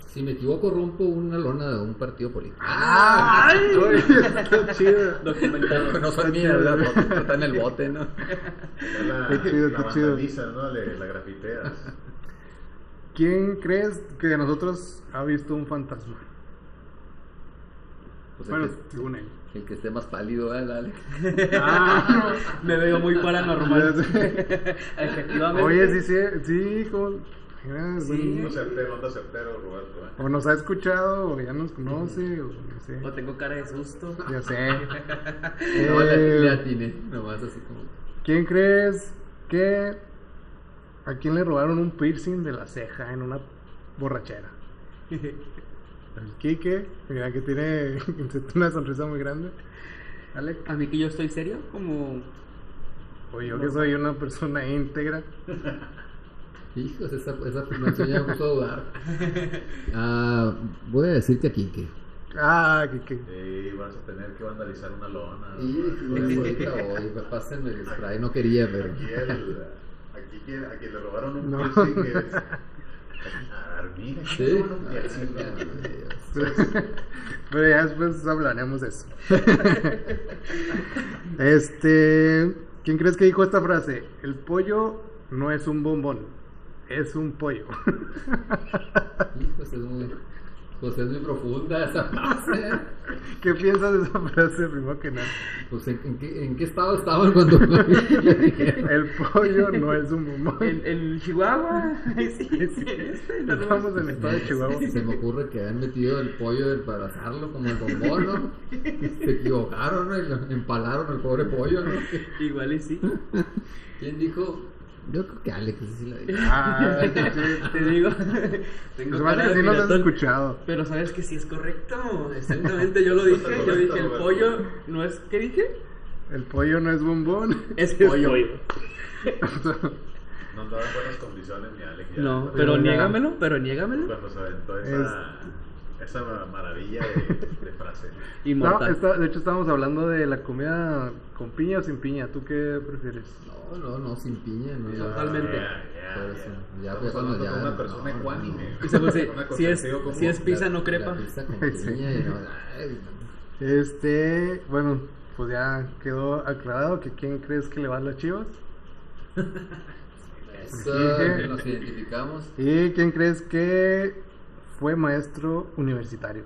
Si me equivoco, rompo una lona de un partido político. ¡Ay! (laughs) Qué chido. Documentado. no son mías, ¿verdad? está en el bote, ¿no? La, Qué chido, la qué chido. ¿no? Le, la grafiteas. ¿Quién crees que de nosotros ha visto un fantasma? Pues Bueno, el, que, según él. el que esté más pálido, ¿verdad? Dale. Ah, Me veo muy paranormal. (laughs) Efectivamente. Oye, sí, sí, sí, como... mira, Sí. bueno, No certero, anda certero, Roberto. ¿eh? O nos ha escuchado, o ya nos conoce, o no sé. O tengo cara de susto. Ya sé. (laughs) No, le, Eh, le atiné, nomás así como... ¿Quién crees que a quién le robaron un piercing de la ceja en una borrachera? El (laughs) Quique, mira que tiene (laughs) una sonrisa muy grande. Alec, A mí que yo estoy serio, como. o yo que soy una persona íntegra. Hijos, esa, esa afirmación ya me puso a dudar. Ah, voy a decir que aquí, que... Ah, Quique. Sí, vas a tener que vandalizar una lona. Y ahorita voy, me pasen el spray, no quería, pero... Aquí, el, aquí quien, a quien le robaron un No. piercing es. A ver, mira, Sí. Dios. Pero ya después hablaremos de eso. (laughs) este, ¿quién crees que dijo esta frase? El pollo no es un bombón, es un pollo. (laughs) Hijos, es muy... Pues es muy profunda esa frase. (laughs) ¿Qué piensas de esa frase, primero que nada? Pues ¿en, en qué, en qué estado estaban cuando? (laughs) El pollo no es un bombón. En, en Chihuahua. Sí, sí, este, no. Estamos en el estado de Chihuahua. Se me ocurre que han metido el pollo para asarlo como el bombón, ¿no? Se equivocaron ¿no? empalaron al pobre pollo, ¿no? Igual y sí. ¿Quién dijo? Yo creo que Alex, sí la dijo. Ah, Te digo. Tengo Pues que de sí nos has escuchado. Pero sabes que sí es correcto. Exactamente, yo lo dije. Yo dije, el pollo no es. ¿Qué dije? El pollo no es bombón. Es pollo. No andaba en buenas condiciones mi Alex. No, pero niégamelo, pero niégamelo. Cuando se aventó esa. Esa maravilla de, de frase. (laughs) No, está- de hecho estábamos hablando de la comida con piña o sin piña. ¿Tú qué prefieres? No, no, no, sin piña. No. Totalmente. Ya, ya, Por eso, ya. pues, cuando ya- una persona no, ecuánime. no. Si es, común. si es pizza, La- no crepa. pizza con Sí. piña y no, ay, no. Este, bueno, pues ya quedó aclarado que quién crees que le va a las chivas. (laughs) Eso, nos identificamos. ¿Y quién crees que fue maestro universitario?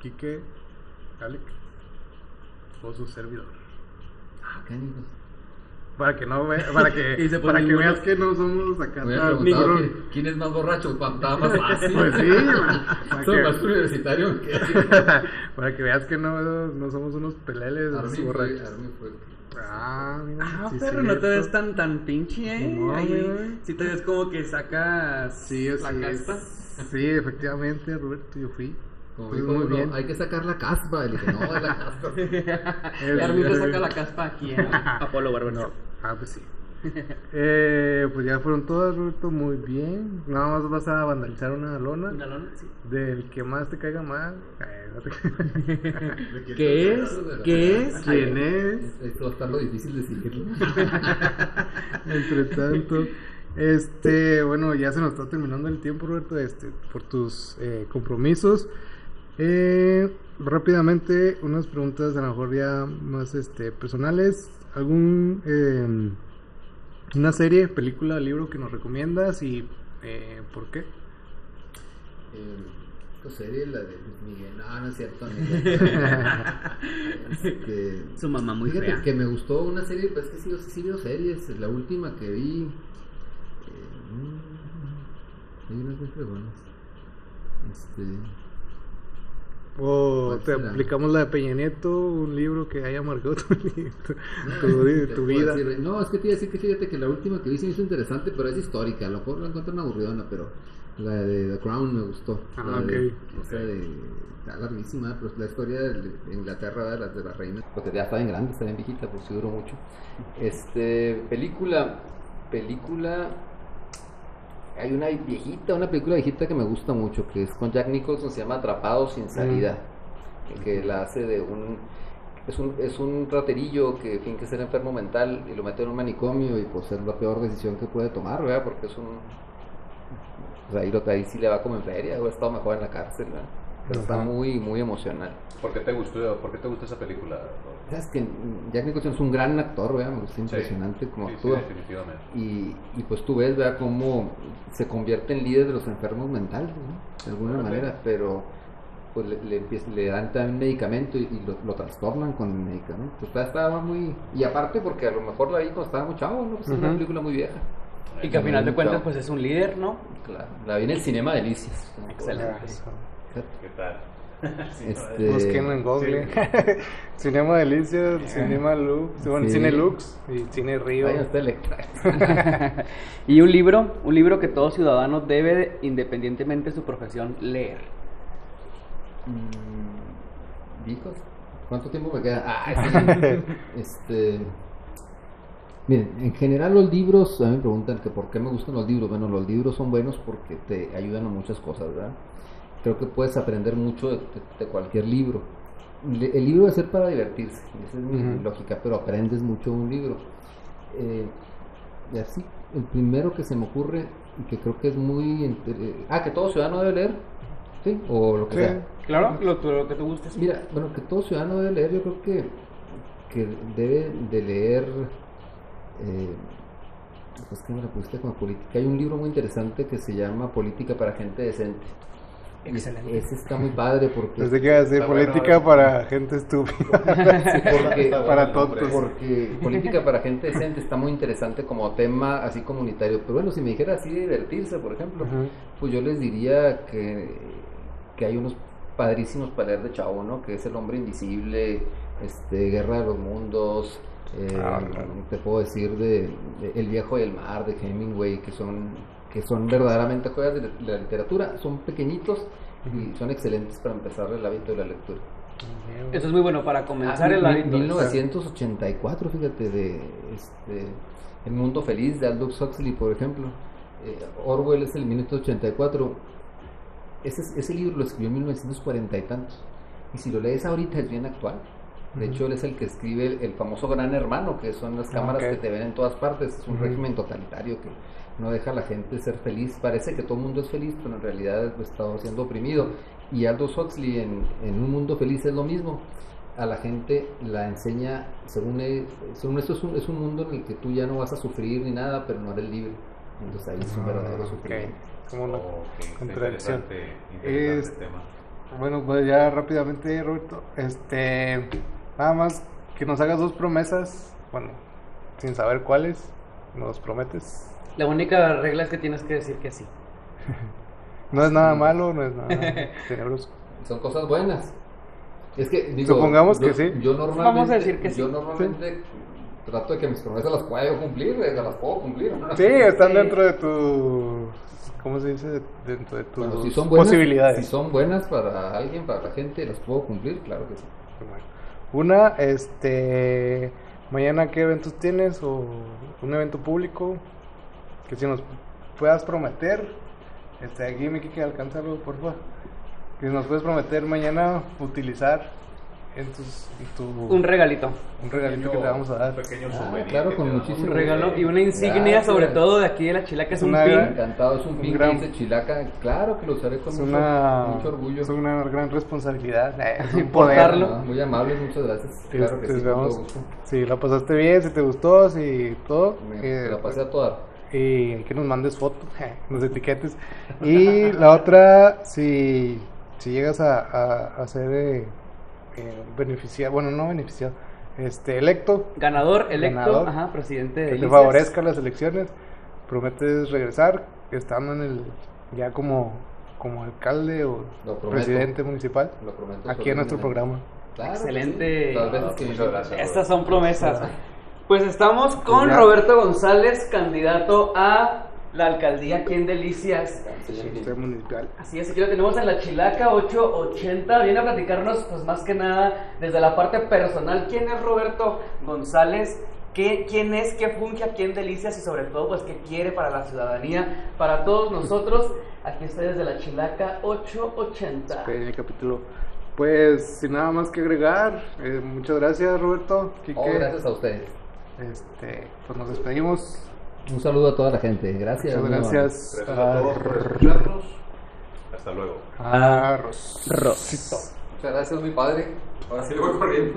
Quique, Alec o su servidor. Ah, cánicos. Para que no ve- para que, (laughs) Y se pone para que ninguno. veas que no somos acá tan quién, es más borracho, pa- estaba más fácil. Pues sí, (laughs) para que- más universitario que (laughs) para que veas que no, no somos unos peleles borrachos. Fue. Ah, mira, Ah, sí, pero no te ves tan tan pinche, eh. No, Ahí, sí te ves como que sacas Sí, la así es. Sí, efectivamente, Roberto, yo fui. Como Pues dijo muy bien. hay que sacar la caspa. Y le dije, no, es la caspa. Y Armin te saca la caspa aquí en (laughs) Apolo Barbero. Ah, pues sí. (laughs) Eh, pues ya fueron todas, Roberto, muy bien. Nada más vas a vandalizar una lona. Una lona, sí. Del que más te caiga mal. No te- (laughs) ¿Qué es? ¿Qué es? ¿Quién es? Esto va a estar lo difícil de seguirlo. Entre tanto, este, bueno, ya se nos está terminando el tiempo, Roberto, este, por tus eh, compromisos. Eh, rápidamente, unas preguntas a lo mejor ya más este, personales. ¿Algún, eh, una serie, película, libro que nos recomiendas y eh, por qué? Eh, ¿Qué serie? La de Miguel. No, no es (laughs) cierto. Este, Su mamá muy Fíjate fea. que me gustó una serie, pues es que sí, sí, sí veo series. La última que vi. Mm, hay unas muy fregonas. Este. O ¿Cuál te será? aplicamos la de Peña Nieto, un libro que haya marcado tu, (laughs) tu, tu- tu vida. decir, no, es que te iba a decir que fíjate que la última que me hizo interesante, pero es histórica. A lo mejor la encuentro una aburridona, pero la de The Crown me gustó. Ah, La de- ok. Esa de. Está larguísima, pero es la historia de de Inglaterra, de las de las reinas. Porque ya está bien grande, está bien viejita, pues sí duró mucho. Este. Película. Película. Hay una viejita, una película viejita que me gusta mucho, que es con Jack Nicholson, se llama Atrapado sin salida, que la hace de un es un, es un raterillo que finge ser enfermo mental y lo mete en un manicomio y pues es la peor decisión que puede tomar, ¿verdad? Porque es un... O sea, ahí, lo, ahí sí le va como en feria, o ha estado mejor en la cárcel, ¿verdad? Pero está muy, muy emocional. ¿Por qué te gustó, por qué te gusta esa película? Sabes que Jack Nicholson es un gran actor, ¿verdad? Me gusta Sí. impresionante como Sí, sí, actúa. definitivamente. y, y pues tú ves, ¿verdad? Cómo se convierte en líder de los enfermos mentales, ¿no? De alguna manera, pero pues le, le, empieza- le dan también medicamento y, y lo, lo trastornan con el medicamento. Pues está- estaba muy... Y aparte porque a lo mejor la vi cuando estaba muy chavo, ¿no? Pues es una película muy vieja. Y que al final de cuentas, pues es un líder, ¿no? Claro, la vi en el Cinema Delicias. Excelente. ¿Qué tal? (laughs) Este, Busquen en Google. (laughs) Cinema Delicias, Cinema Lux, bueno, Sí. Cine Lux y Cine Río. (laughs) Y un libro, un libro que todo ciudadano debe, independientemente de su profesión, leer. Mm, ¿Hijos? ¿Cuánto tiempo me queda? Ah, este. Miren, en general los libros, a mí me preguntan que por qué me gustan los libros. Bueno, los libros son buenos porque te ayudan a muchas cosas, ¿verdad? Creo que puedes aprender mucho de, de- de cualquier libro. Le- El libro debe ser para divertirse, esa es mi lógica, pero aprendes mucho de un libro. Eh, y así, el primero que se me ocurre y que creo que es muy... inter- Ah, que todo ciudadano debe leer, ¿sí? O lo que Sí. sea. Claro, lo, lo que te guste. Mira, bueno, que todo ciudadano debe leer, yo creo que, que debe de leer, eh, pues que me la pusiste como política. Hay un libro muy interesante que se llama Política para Gente Decente. Excelente. Ese está muy padre porque... Desde que bueno, política para gente estúpida. (laughs) Sí, porque, (laughs) para tontos. porque política para gente decente está muy interesante como tema así comunitario. Pero bueno, si me dijera así de divertirse, por ejemplo, pues yo les diría que, que hay unos padrísimos para leer de chavo, ¿no? Que es El Hombre Invisible, este, Guerra de los Mundos, eh, Ah, claro. te puedo decir de, de El Viejo y el Mar, de Hemingway, que son que son verdaderamente joyas de la- de la literatura, son pequeñitos y son excelentes para empezar el hábito de la lectura. Eso es muy bueno para comenzar Ah, el hábito. 1984, fíjate, de este, El Mundo Feliz de Aldous Huxley, por ejemplo. Eh, Orwell es el 1984. ese, ese libro lo escribió en 1940 y tantos. Y si lo lees ahorita es bien actual. De hecho, él es el que escribe el, el famoso Gran Hermano, que son las cámaras ok. que te ven en todas partes. Es un Ujú. régimen totalitario que no deja a la gente ser feliz. Parece que todo el mundo es feliz, pero en realidad está siendo oprimido. Y Aldous Huxley en, en Un Mundo Feliz es lo mismo. A la gente la enseña, según, él, según esto, es un, es un mundo en el que tú ya no vas a sufrir ni nada, pero no eres libre. Entonces ahí es un verdadero Ah, ok. sufrimiento. Como una Ok, está contradicción. Interesante, interesante Es- tema. Bueno, pues ya rápidamente, Roberto. Este, nada más que nos hagas dos promesas. Bueno, sin saber cuáles, nos prometes. La única regla es que tienes que decir que sí. (laughs) No es nada malo, no es nada tenebroso. Son cosas buenas. Es que, digo, Supongamos yo- que sí. Yo normalmente, Vamos a decir que sí. Yo normalmente trato de que mis promesas las pueda yo cumplir, eh, las puedo cumplir. ¿no? Sí, están Sí. dentro de tu. ¿Cómo se dice? Dentro de tus Bueno, si son buenas, posibilidades. si son buenas para alguien, para la gente, las puedo cumplir, claro que sí. Una, este. Mañana, ¿qué eventos tienes? ¿O un evento público? Que si nos puedas prometer. Este, aquí me quiere alcanzarlo, por favor. Que nos puedes prometer mañana utilizar en, tus, en tu. Un regalito. un regalito que te vamos a dar. Un pequeño Ah, claro, que con muchísimo Un regalo y una Gracias. insignia, sobre todo de aquí de la chilaca, es un pin. Encantado, es un Un pin gran- que dice Chilaca. Claro que lo usaré con mucho, una, mucho orgullo. es una gran responsabilidad. eh, (laughs) es un poder. Ah, muy amable, muchas gracias. Te- Claro que te sí, gusto. Si la pasaste bien, si te gustó, si todo. Me, eh, me la pasé a toda. Y que nos mandes fotos, (laughs) nos etiquetes. Y la otra, si, si llegas a, a, a ser eh, eh, beneficiado, bueno, no beneficiado, este, electo, Ganador, electo, Ganador. ajá, presidente de que te Delicias. favorezcan las elecciones, prometes regresar, estando en el, ya como, como alcalde o Lo prometo. presidente municipal, Lo prometo. aquí en nuestro programa. Claro Excelente. Muchas gracias. Estas son promesas. (laughs) Pues estamos con Ya. Roberto González, candidato a la alcaldía aquí en Delicias. Municipal. Así es, aquí lo tenemos en la Chilaca 880. Viene a platicarnos, pues más que nada, desde la parte personal. ¿Quién es Roberto González? ¿Qué, ¿Quién es? ¿Qué funge aquí en Delicias? Y sobre todo, pues, ¿qué quiere para la ciudadanía? Para todos nosotros. Aquí está desde la Chilaca 880. Este capítulo. Pues sin nada más que agregar, eh, muchas gracias Roberto. Quique. Oh, gracias a ustedes. Este, pues nos despedimos. Un saludo a toda la gente. Gracias. Muchas gracias. Gracias a todos por escucharnos. Hasta luego. a Rosito. Muchas gracias, mi padre. Ahora sí voy corriendo.